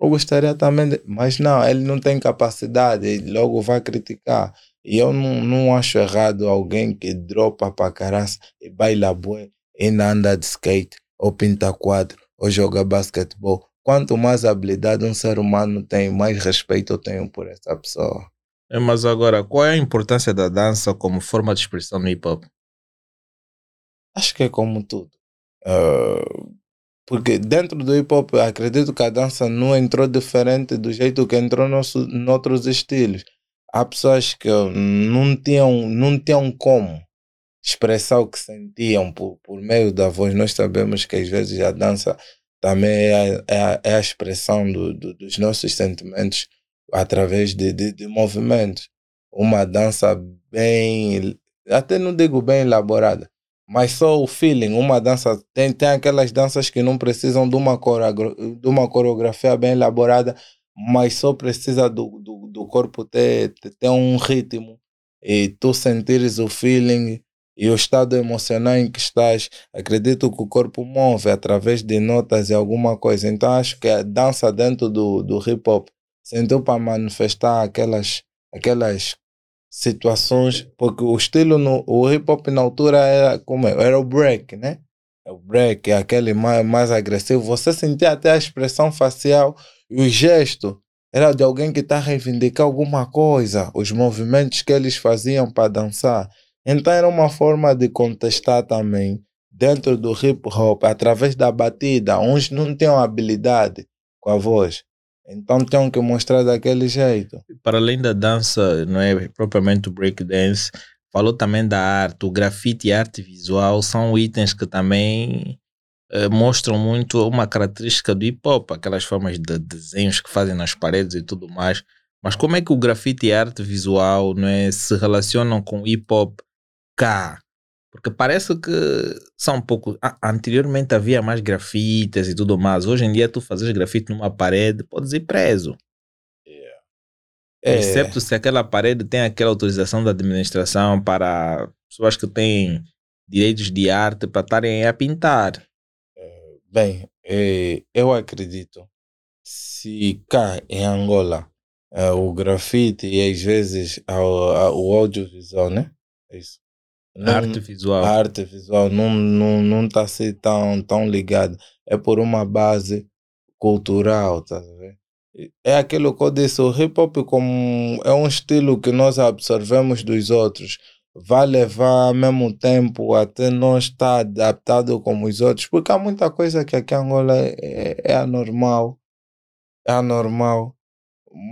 Eu gostaria também, de... mas não, ele não tem capacidade, ele logo vai criticar. E eu não, não acho errado alguém que dropa pra caralho e baila bué, ainda anda de skate, ou pinta quadro, ou joga basquetebol. Quanto mais habilidade um ser humano tem, mais respeito eu tenho por essa pessoa. É, Mas agora, qual é a importância da dança como forma de expressão no hip hop? Acho que é como tudo. Ah, porque dentro do hip hop, acredito que a dança não entrou diferente do jeito que entrou nosso, noutros estilos. há pessoas que não tinham, não tinham como expressar o que sentiam por, por meio da voz. Nós sabemos que às vezes a dança também é é é a expressão do, do, dos nossos sentimentos através de, de, de movimentos. Uma dança bem, até não digo bem elaborada, mas só o feeling. Uma dança, tem, tem aquelas danças que não precisam de uma, de uma coreografia bem elaborada, mas só precisa do, do, do corpo ter, ter um ritmo e tu sentires o feeling e o estado emocional em que estás, acredito que o corpo move através de notas e alguma coisa. Então acho que a dança dentro do, do hip hop sentiu para manifestar aquelas, aquelas situações, porque o estilo no o hip hop na altura era como é? era o break, né? O break é aquele mais, mais agressivo. Você sentia até a expressão facial e o gesto era de alguém que está a reivindicar alguma coisa, os movimentos que eles faziam para dançar. Então era uma forma de contestar também dentro do hip hop, através da batida. Uns não tinham habilidade com a voz. Então tinham que mostrar daquele jeito. Para além da dança, não é propriamente o breakdance, falou também da arte. O grafite e a arte visual são itens que também eh, mostram muito uma característica do hip hop, aquelas formas de desenhos que fazem nas paredes e tudo mais. Mas como é que o grafite e a arte visual não é, se relacionam com o hip hop cá. Porque parece que são um pouco. Anteriormente havia mais grafites e tudo mais. Hoje em dia, tu fazes grafite numa parede, podes ir preso. Yeah. É. Excepto se aquela parede tem aquela autorização da administração para pessoas que têm direitos de arte para estarem a pintar. É, bem, é, eu acredito. Se cá em Angola é, o grafite e às vezes o audiovisual, né? É isso não, arte visual. A arte visual não não não está assim tão tão ligado é por uma base cultural tá ver? é aquilo que eu disse o hip hop como é um estilo que nós absorvemos dos outros vai levar ao mesmo tempo até nós estar adaptado como os outros porque há muita coisa que aqui em Angola é, é anormal é anormal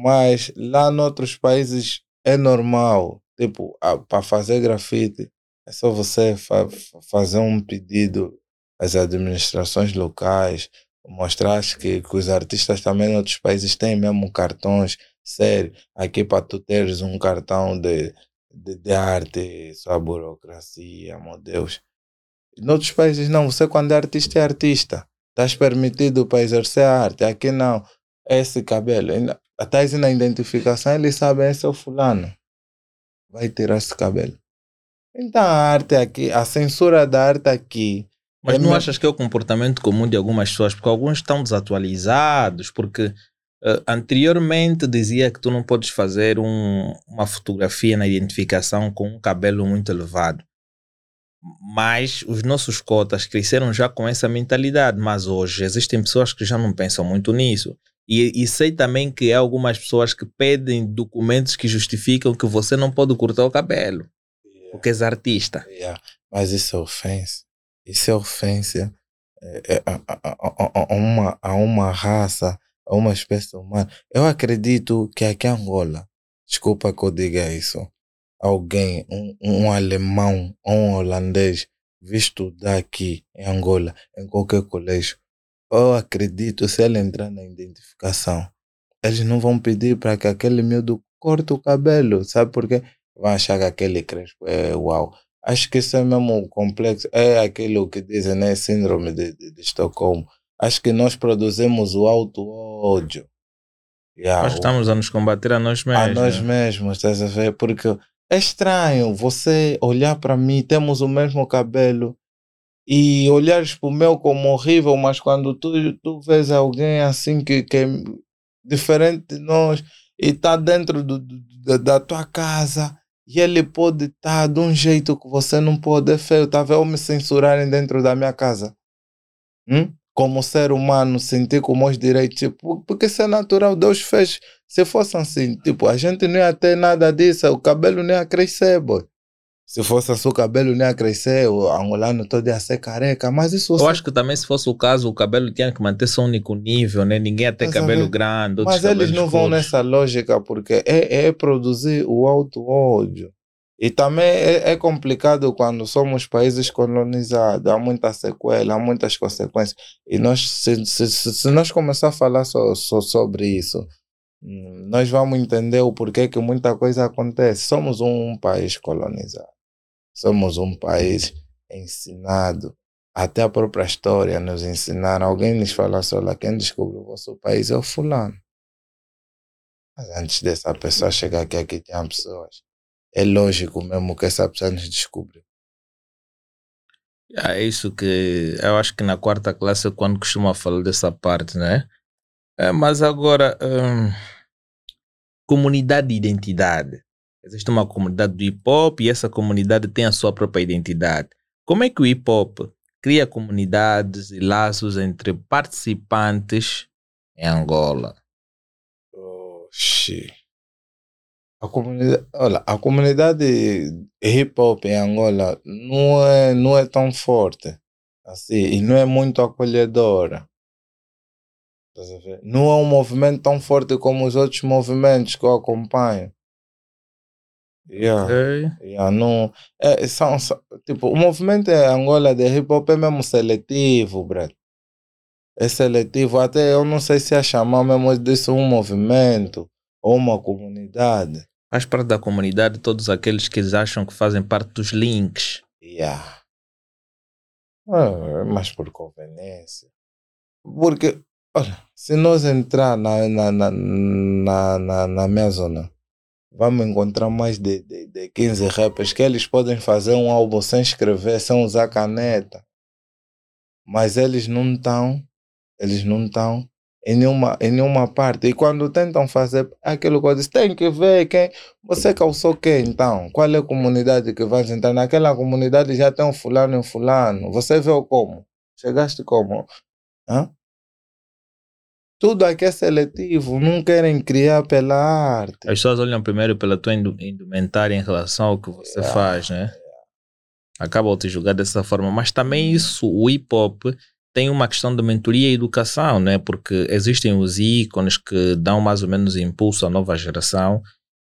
mas lá em outros países é normal tipo para fazer grafite é só você fa fazer um pedido às administrações locais, mostrar que, que os artistas também em outros países têm mesmo cartões sério. Aqui para tu teres um cartão de, de, de arte, sua burocracia, meu Deus. Em outros países não, você quando é artista é artista. Estás permitido para exercer a arte. Aqui não. Esse cabelo. Até na identificação eles sabem esse é o fulano. Vai tirar esse cabelo. Então a arte aqui, a censura da arte aqui. Mas é não me- achas que é o comportamento comum de algumas pessoas? Porque alguns estão desatualizados, porque eh, anteriormente dizia que tu não podes fazer um- uma fotografia na identificação com um cabelo muito elevado. Mas os nossos cotas cresceram já com essa mentalidade, mas hoje existem pessoas que já não pensam muito nisso. E, e sei também que há algumas pessoas que pedem documentos que justificam que você não pode cortar o cabelo, porque és artista. Yeah, Mas isso é ofensa. Isso é ofensa é, é, a, uma, a uma raça, a uma espécie humana. Eu acredito que aqui em Angola, desculpa que eu diga isso, alguém, um, um alemão ou um holandês, visto daqui em Angola, em qualquer colégio, eu acredito, se ele entrar na identificação, eles não vão pedir para que aquele miúdo corte o cabelo, sabe por quê? Vão achar que aquele crespo é uau. Acho que isso é mesmo complexo. É aquilo que dizem, né? Síndrome de, de, de Estocolmo. Acho que nós produzimos o auto-ódio. Yeah, Nós estamos a nos combater a nós mesmos. a nós mesmos, estás a ver? Porque é estranho você olhar para mim, temos o mesmo cabelo e olhares para o meu como horrível, mas quando tu, tu vês alguém assim que, que é diferente de nós e está dentro do, do- da tua casa e ele pode estar de um jeito que você não pode, é feio, vendo? Ou me censurarem dentro da minha casa. Hum? Como ser humano, sentir com meus direitos, tipo, porque isso é natural, Deus fez. Se fosse assim, tipo, a gente não ia ter nada disso, o cabelo não ia crescer, boy. Se fosse assim, o cabelo nem ia crescer, o angolano todo ia ser careca. Mas isso Eu você acho que também se fosse o caso, o cabelo tinha que manter-se um único nível, né? Ninguém ia ter a cabelo ver? grande. Mas eles não vão nessa lógica porque é, é produzir o alto ódio. E também é, é complicado quando somos países colonizados, há muita sequela, há muitas consequências. E nós, se, se, se, nós começar a falar so, so- sobre isso, hum, nós vamos entender o porquê que muita coisa acontece. Somos um país colonizado, somos um país ensinado. Até a própria história nos ensinaram. Alguém nos fala assim: olha, quem descobriu o vosso país é o fulano. Mas antes dessa pessoa chegar aqui, aqui tinha pessoas. É lógico mesmo que essa pessoa nos descobriu. É isso que eu acho que na quarta classe é quando costuma falar dessa parte, né? É, mas agora, hum, comunidade de identidade. Existe uma comunidade do hip hop e essa comunidade tem a sua própria identidade. Como é que o hip hop cria comunidades e laços entre participantes em Angola? Oxi. A comunidade, olha, a comunidade hip hop em Angola não é, não é tão forte assim, e não é muito acolhedora. Não é um movimento tão forte como os outros movimentos que eu acompanho. Yeah. Ok? Yeah, não, é, são, são- tipo, o movimento em Angola de hip hop é mesmo seletivo, Brad. É seletivo, até eu não sei se é chamar mesmo disso um movimento ou uma comunidade. Faz parte da comunidade todos aqueles que eles acham que fazem parte dos links. Yeah. É, mas por conveniência. Porque, olha, se nós entrar na, na, na, na, na, na minha zona, vamos encontrar mais de, de, de 15 rappers que eles podem fazer um álbum sem escrever, sem usar caneta. Mas eles não estão, eles não estão em nenhuma, em nenhuma parte. E quando tentam fazer aquilo que eu disse, tem que ver quem. Você calçou quem então? Qual é a comunidade que vai entrar? Naquela comunidade já tem um fulano e um fulano. Você viu como? Chegaste como? Hã? Tudo aqui é seletivo, não querem criar pela arte. As pessoas olham primeiro pela tua indu- indumentária em relação ao que você Yeah. faz, né? Acabam te julgar dessa forma. Mas também isso, o hip hop tem uma questão de mentoria e educação, né? Porque existem os ícones que dão mais ou menos impulso à nova geração.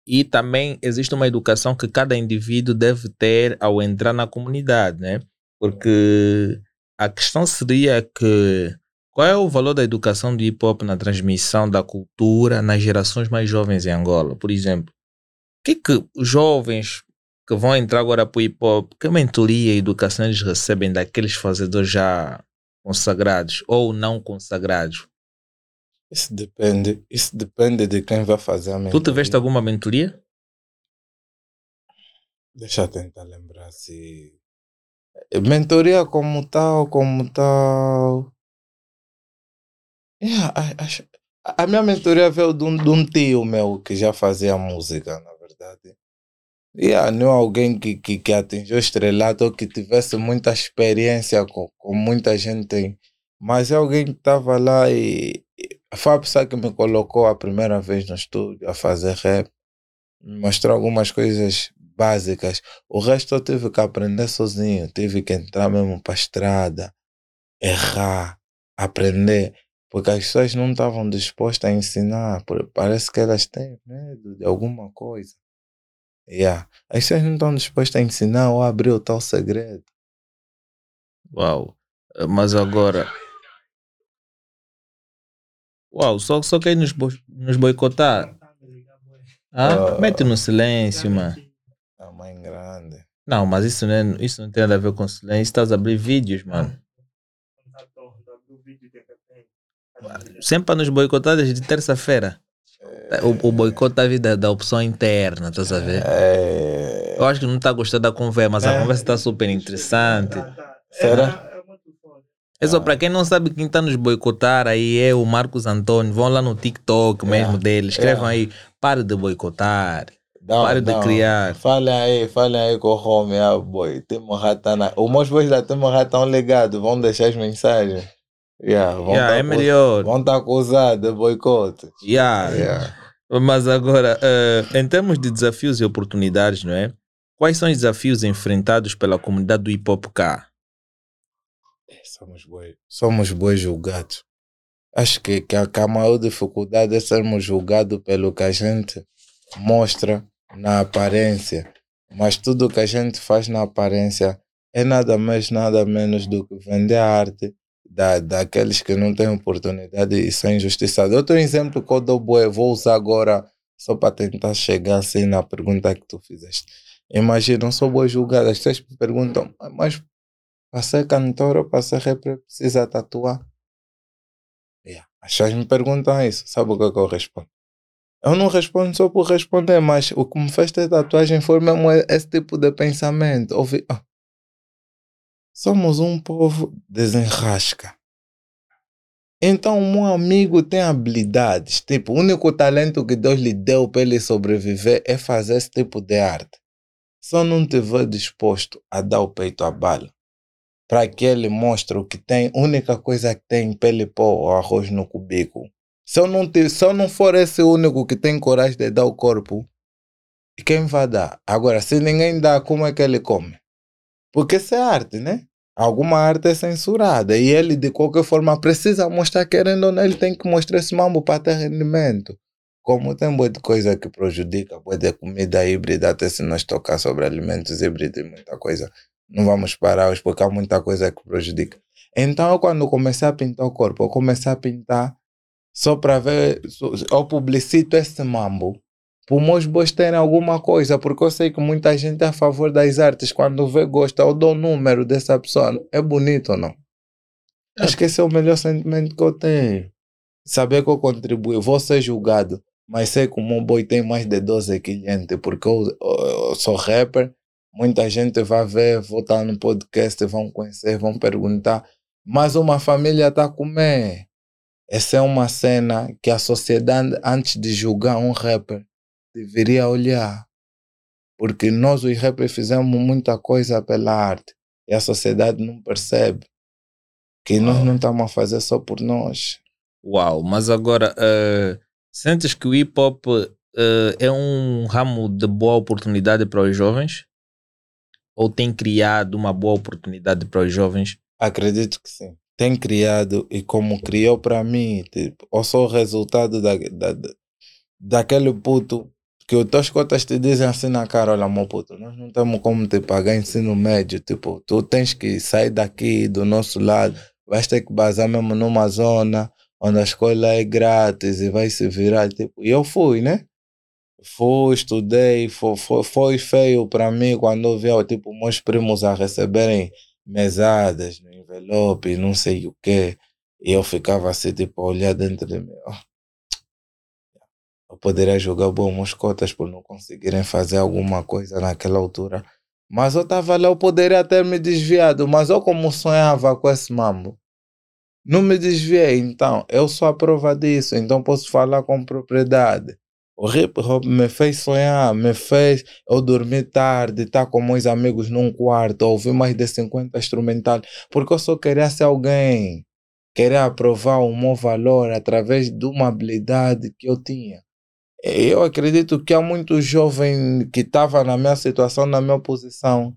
E também existe uma educação que cada indivíduo deve ter ao entrar na comunidade, né? Porque a questão seria que qual é o valor da educação do hip hop na transmissão da cultura nas gerações mais jovens em Angola? Por exemplo, o que que os jovens que vão entrar agora para o hip hop, que mentoria e educação eles recebem daqueles fazedores já consagrados ou não consagrados? Isso depende, isso depende de quem vai fazer a Tu mentoria. tiveste alguma mentoria? Deixa eu tentar lembrar se. Mentoria como tal, como tal. Yeah, a, a- a minha mentoria veio de um, de um tio meu que já fazia música, na verdade. Yeah, não é alguém que, que, que atingiu o estrelato ou que tivesse muita experiência com, com muita gente. Mas é alguém que estava lá e, e a que me colocou a primeira vez no estúdio a fazer rap. Me mostrou algumas coisas básicas. O resto eu tive que aprender sozinho. Tive que entrar mesmo para a estrada, errar, aprender. Porque as pessoas não estavam dispostas a ensinar. Parece que elas têm medo de alguma coisa. Yeah. As pessoas não estão dispostas a ensinar ou a abrir o tal segredo. Uau. Mas agora. Uau, só, só quer nos, bo- nos boicotar. Ah, Ah. mete no silêncio, mano. A mãe grande. Não, mas isso não, é, isso não tem nada a ver com silêncio. Estás a abrir vídeos, mano. Sempre para nos boicotar desde terça-feira. O, o boicote da vida da opção interna, estás a ver? É... Eu acho que não está gostando da conversa, mas a É. conversa está super interessante. Será? É só para quem não sabe quem está nos boicotar aí é o Marcos Antônio. Vão lá no TikTok mesmo É. dele. Escrevam É. aí, pare de boicotar. Não, Pare de não. criar. Falem aí, falem aí com o Home, ah, boy. Temos ratana. Os meus boys da Temos estão ligados, vão deixar as mensagens. Yeah, vão Yeah, tá é melhor. Vão estar acusados de boicote. Yeah. Yeah. Mas agora, eh, em termos de desafios e oportunidades, não é? Quais são os desafios enfrentados pela comunidade do hip hop cá? É, Somos boi, somos boi julgados. Acho que, que, a, que a maior dificuldade é sermos julgados pelo que a gente mostra na aparência. Mas tudo que a gente faz na aparência é nada mais, nada menos do que vender arte da, daqueles que não têm oportunidade e são injustiçados. Outro exemplo que eu dou, bué, vou usar agora só para tentar chegar assim na pergunta que tu fizeste. Imagina, eu sou boi julgado. As pessoas me perguntam, "Ah, mas para ser cantor ou para ser rapper precisa tatuar? Yeah. As pessoas me perguntam isso. Sabe o que, é que eu respondo? Eu não respondo só por responder, mas o que me fez ter tatuagem foi mesmo e- esse tipo de pensamento. Ouvi, ah, somos um povo desenrasca. Então, um amigo tem habilidades. Tipo, o único talento que Deus lhe deu para ele sobreviver é fazer esse tipo de arte. Só não estiver disposto a dar o peito à bala. Para que ele mostre o que tem, única coisa que tem para ele pôr arroz no cubículo. Se eu, não te, se eu não for esse único que tem coragem de dar o corpo, quem vai dar? Agora, se ninguém dá, como é que ele come? Porque isso é arte, né? Alguma arte é censurada e ele, de qualquer forma, precisa mostrar, querendo ou não, ele tem que mostrar esse mambo para ter rendimento. Como tem muita coisa que prejudica, boa de comida híbrida, até se nós tocar sobre alimentos híbridos e muita coisa, não vamos parar porque há muita coisa que prejudica. Então, quando comecei a pintar o corpo, eu comecei a pintar só para ver, eu publicito esse mambo para meus bois terem alguma coisa, porque eu sei que muita gente é a favor das artes, quando vê, gosta, eu dou o número dessa pessoa, é bonito ou não? Acho que esse é o melhor sentimento que eu tenho. Saber que eu contribuo, vou ser julgado, mas sei que o meu boi tem mais de 12 clientes, porque eu, eu sou rapper, muita gente vai ver, vou estar no podcast, vão conhecer, vão perguntar, mas uma família está a comer. Essa é uma cena que a sociedade, antes de julgar um rapper, deveria olhar. Porque nós, os rappers, fizemos muita coisa pela arte e a sociedade não percebe que nós Uau. não estamos a fazer só por nós. Uau, mas agora, eh, sentes que o hip hop eh, é um ramo de boa oportunidade para os jovens? Ou tem criado uma boa oportunidade para os jovens? Acredito que sim. Tem criado e como criou para mim, tipo, eu sou o resultado da, da, da- daquele puto que os teus cotas te dizem assim na cara, olha meu puto, nós não temos como te pagar ensino médio, tipo, tu tens que sair daqui do nosso lado, vais ter que basar mesmo numa zona onde a escola é grátis e vai se virar, tipo, e eu fui, né? Fui, estudei, foi, foi, foi feio para mim quando eu via, tipo, meus primos a receberem mesadas no envelope, não sei o quê. E eu ficava assim, tipo, a olhar dentro de mim. ó. Poderia jogar meus cotas por não conseguirem fazer alguma coisa naquela altura. Mas eu estava lá, eu poderia ter me desviado, mas eu como sonhava com esse mambo. Não me desviei, então eu sou a prova disso, então posso falar com propriedade. O hip hop me fez sonhar, me fez eu dormir tarde, estar com meus amigos num quarto, ouvir mais de 50 instrumentais, porque eu só queria ser alguém, queria aprovar o meu valor através de uma habilidade que eu tinha. Eu acredito que há muitos jovens que estavam na minha situação, na minha posição,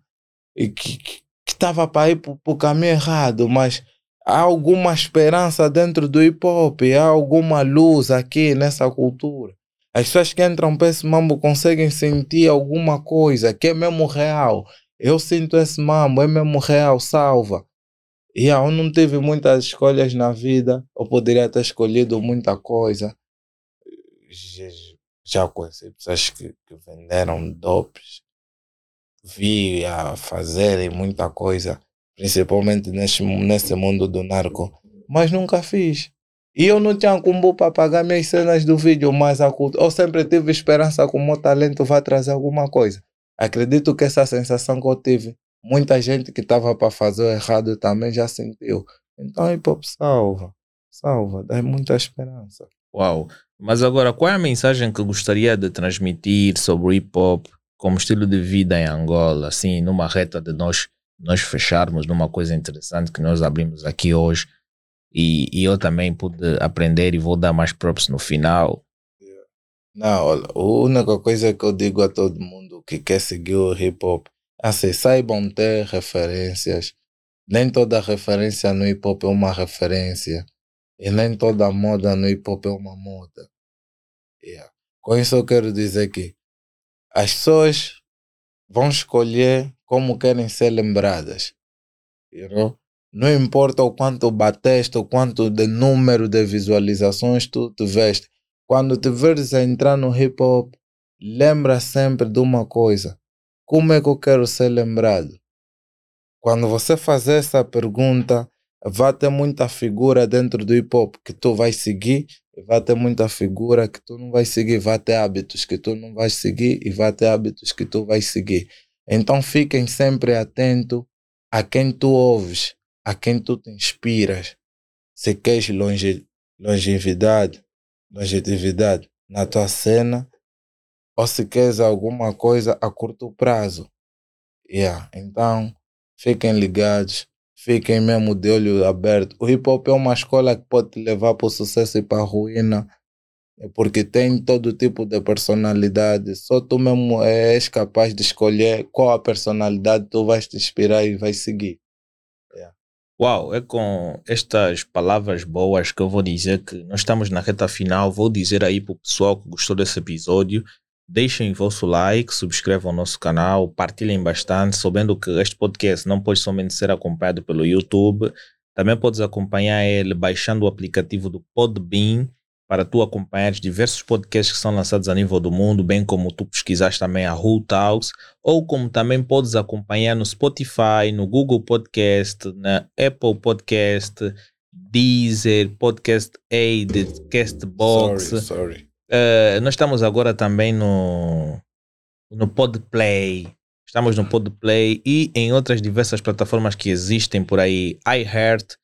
e que estava para ir para o caminho errado, mas há alguma esperança dentro do hip hop, há alguma luz aqui nessa cultura. As pessoas que entram para esse mambo conseguem sentir alguma coisa que é mesmo real. Eu sinto esse mambo, é mesmo real, salva. E eu não tive muitas escolhas na vida, eu poderia ter escolhido muita coisa. Já- conheci pessoas que, que venderam dopes, vi a fazerem muita coisa, principalmente nesse, nesse mundo do narco, mas nunca fiz. E eu não tinha combo para pagar minhas cenas do vídeo, mas a cultu- eu sempre tive esperança que o meu talento vai trazer alguma coisa. Acredito que essa sensação que eu tive, muita gente que estava para fazer o errado também já sentiu. Então, hip hop salva, salva, dá muita esperança. Uau! Mas agora, qual é a mensagem que gostaria de transmitir sobre o hip hop como estilo de vida em Angola? Assim, numa reta de nós, nós fecharmos numa coisa interessante que nós abrimos aqui hoje. E, e eu também pude aprender e vou dar mais props no final. Não, olha, a única coisa que eu digo a todo mundo que quer seguir o hip hop é assim, saibam ter referências. Nem toda referência no hip hop é uma referência. E nem toda moda no hip hop é uma moda. Yeah. Com isso eu quero dizer que as pessoas vão escolher como querem ser lembradas. You know? Não importa o quanto bateste, o quanto de número de visualizações tu tiveste. Quando te veres a entrar no hip hop, lembra sempre de uma coisa. Como é que eu quero ser lembrado? Quando você fazer essa pergunta, vai ter muita figura dentro do hip hop que tu vais seguir, vai ter muita figura que tu não vais seguir, vai ter hábitos que tu não vais seguir e vai ter hábitos que tu vais seguir. Então fiquem sempre atentos a quem tu ouves, a quem tu te inspiras. Se queres longe, longevidade, longevidade na tua cena, ou se queres alguma coisa a curto prazo. Yeah. Então, fiquem ligados, fiquem mesmo de olho aberto. O hip hop é uma escola que pode te levar para o sucesso e para a ruína, é porque tem todo tipo de personalidade. Só tu mesmo és capaz de escolher qual a personalidade tu vais te inspirar e vais seguir. Uau, é com estas palavras boas que eu vou dizer que nós estamos na reta final. Vou dizer aí para o pessoal que gostou desse episódio, deixem vosso like, subscrevam o nosso canal, partilhem bastante, sabendo que este podcast não pode somente ser acompanhado pelo YouTube, também podes acompanhar ele baixando o aplicativo do Podbean para tu acompanhares diversos podcasts que são lançados a nível do mundo, bem como tu pesquisares também a Who Talks, ou como também podes acompanhar no Spotify, no Google Podcast, na Apple Podcast, Deezer, Podcast Aid, Castbox. Sorry, sorry. Uh, nós estamos agora também no, no Podplay. Estamos no Podplay e em outras diversas plataformas que existem por aí. iHeart,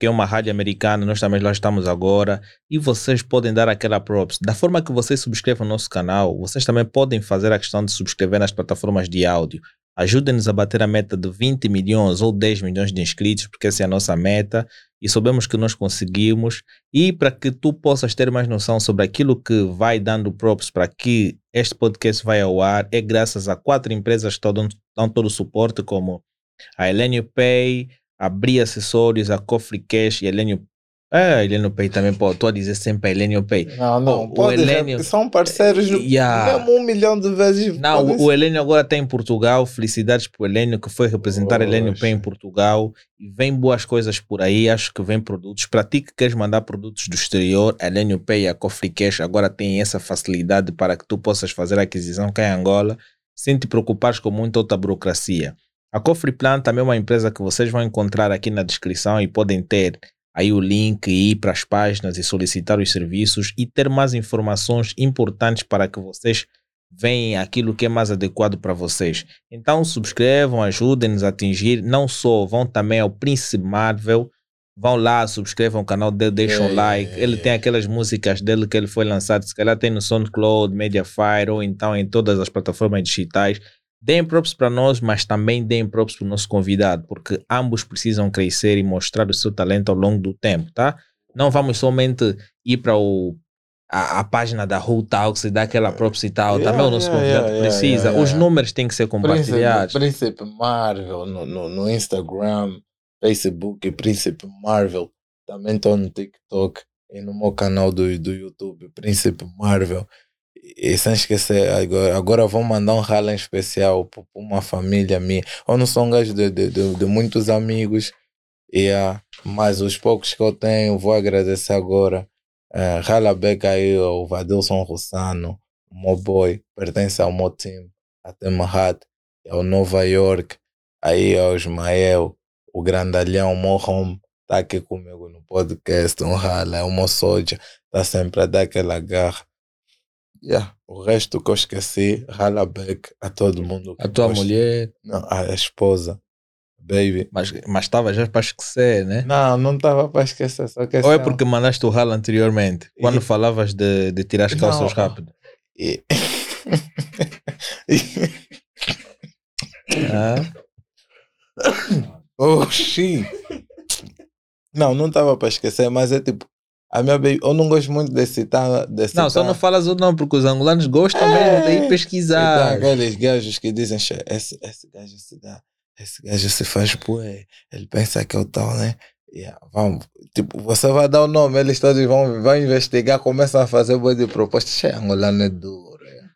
que é uma rádio americana, nós também lá estamos agora. E vocês podem dar aquela props. Da forma que vocês subscrevam o nosso canal, vocês também podem fazer a questão de subscrever nas plataformas de áudio. Ajudem-nos a bater a meta de 20 milhões ou 10 milhões de inscritos, porque essa é a nossa meta e sabemos que nós conseguimos. E para que tu possas ter mais noção sobre aquilo que vai dando props para que este podcast vai ao ar, é graças a quatro empresas que dão todo o suporte, como a Elenio Pay, a Bri Acessórios, a Cofre Cash e a Elenio é, a Elenio Pay também, pô, estou a dizer sempre a Elenio Pay. Não, não, O- o Helênio- são parceiros Yeah. mesmo um milhão de vezes. Não, o, o Helênio agora está em Portugal. Felicidades para o Helênio que foi representar Poxa. Helênio Pay em Portugal. E vem boas coisas por aí. Acho que vem produtos. Para ti que queres mandar produtos do exterior, a Helênio Pay e a Cofre Cash agora tem essa facilidade para que tu possas fazer a aquisição cá em Angola sem te preocupares com muita outra burocracia. A Cofre Plan também é uma empresa que vocês vão encontrar aqui na descrição e podem ter aí o link e ir para as páginas e solicitar os serviços e ter mais informações importantes para que vocês veem aquilo que é mais adequado para vocês. Então subscrevam, ajudem-nos a atingir, não só vão também ao Príncipe Marvel, vão lá, subscrevam o canal dele, deixam É, like, ele tem aquelas músicas dele que ele foi lançado, se calhar tem no SoundCloud, Mediafire ou então em todas as plataformas digitais. Deem props para nós, mas também deem props para o nosso convidado, porque ambos precisam crescer e mostrar o seu talento ao longo do tempo, tá? Não vamos somente ir para o a, a página da Who Talks e dar aquela props e tal. Yeah, também o nosso yeah, convidado yeah, precisa. Os números têm que ser compartilhados. Príncipe, Príncipe Marvel no, no, no Instagram, Facebook, Príncipe Marvel. Também estou no TikTok e no meu canal do, do YouTube, Príncipe Marvel. E, sem esquecer, agora, agora vou mandar um rala especial para uma família minha. Eu não sou um gajo de, de, de, de muitos amigos, e, ah, mas os poucos que eu tenho, vou agradecer agora. Uh, rala beca aí ao Vadilson Russano, o meu boy, pertence ao meu time, até Mahat, ao Nova York, aí ao Ismael, o grandalhão, o meu home, tá aqui comigo no podcast, um rala, é o meu soja, tá sempre a dar aquela garra. Yeah. O resto que eu esqueci, rala back a todo mundo. A tua gosta. mulher, Não, a esposa, baby. mas mas estava já para esquecer, né? Não, não estava para esquecer, só que Ou é essa- porque mandaste o ralo anteriormente, quando E- falavas de, de tirar as calças Não. rápido. E- Ah, Oxi! Não, não estava para esquecer, mas é tipo, A minha baby, eu não gosto muito de citar. De citar Não, só não falas o nome, porque os angolanos gostam mesmo de ir Então, pesquisar. aqueles gajos que dizem, "Che, esse, esse gajo se dá, esse gajo se faz bué, ele pensa que eu tal, né? Yeah, vamos, tipo, você vai dar o nome, eles todos vão, vão investigar, começam a fazer bué de propostas. Che, angolano é duro. yeah.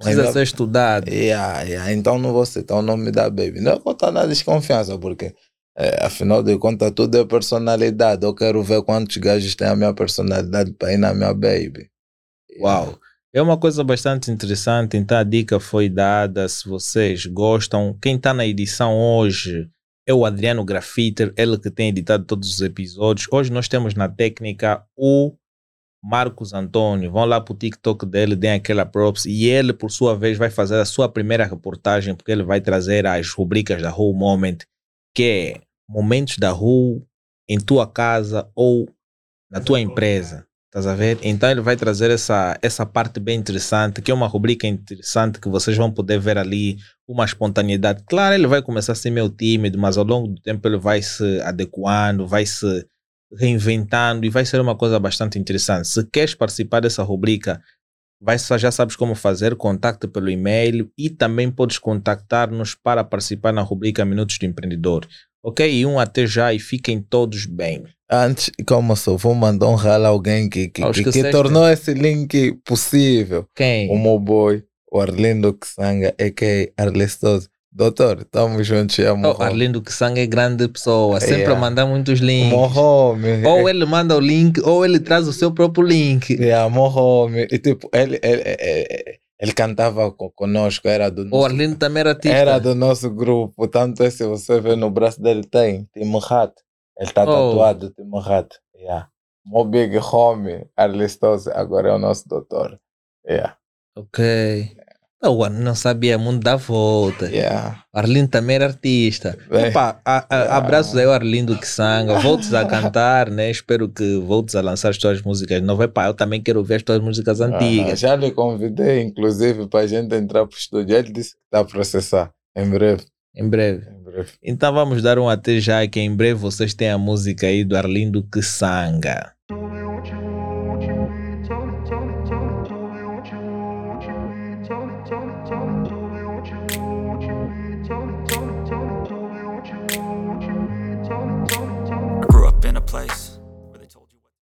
Precisa Ainda- ser estudado. Yeah, yeah. Então não vou citar o nome da baby. Não é contar na desconfiança, porque é, afinal de contas tudo é personalidade. Eu quero ver quantos gajos têm a minha personalidade para ir na minha baby. Uau! É uma coisa bastante interessante, então a dica foi dada. Se vocês gostam, quem está na edição hoje é o Adriano Grafiter, ele que tem editado todos os episódios. Hoje nós temos na técnica o Marcos Antônio. Vão lá para o TikTok dele, deem aquela props. E ele, por sua vez, vai fazer a sua primeira reportagem, porque ele vai trazer as rubricas da Whole Moment, que é momentos da rua em tua casa ou na tua empresa. Estás a ver? Então ele vai trazer essa, essa parte bem interessante, que é uma rubrica interessante que vocês vão poder ver ali uma espontaneidade. Claro, ele vai começar a ser meio tímido, mas ao longo do tempo ele vai se adequando, vai se reinventando e vai ser uma coisa bastante interessante. Se queres participar dessa rubrica, vai, já sabes como fazer, contacta pelo e-mail e também podes contactar-nos para participar na rubrica Minutos do Empreendedor. Ok? E um até já e fiquem todos bem. Antes, como só vou mandar um ralo a alguém que, que, Ah, que, que tornou esse link possível. Quem? O meu boy, o Arlindo Kisanga, a.k.a. Arlestoso. Doutor, estamos juntos, é Oh, Arlindo que sangue é grande pessoa, sempre Yeah. a mandar muitos links. Meu homem. Ou ele manda o link, ou ele traz o seu próprio link. Yeah, meu homem. E tipo, ele, ele, ele, ele cantava co- conosco, era do O nosso, Arlindo também era artista. era do nosso grupo. Tanto é se você vê no braço dele, tem Tim Rat. Ele está Oh. tatuado, Tim Rat. Yeah. Meu big homie, Arlistoso, agora é o nosso doutor. Yeah. Ok. Eu não sabia muito da volta. Yeah. O Arlindo também era artista. Bem. Opa, a- a- abraços aí ao Arlindo que sanga. Voltes a cantar, né? Espero que voltes a lançar as tuas músicas novas. Epá, eu também quero ver as tuas músicas Ah, antigas. já lhe convidei, inclusive, para a gente entrar para o estúdio. Ele disse que está a processar. Em breve. Em breve. Em breve. Então vamos dar um até já, que em breve vocês têm a música aí do Arlindo que sanga.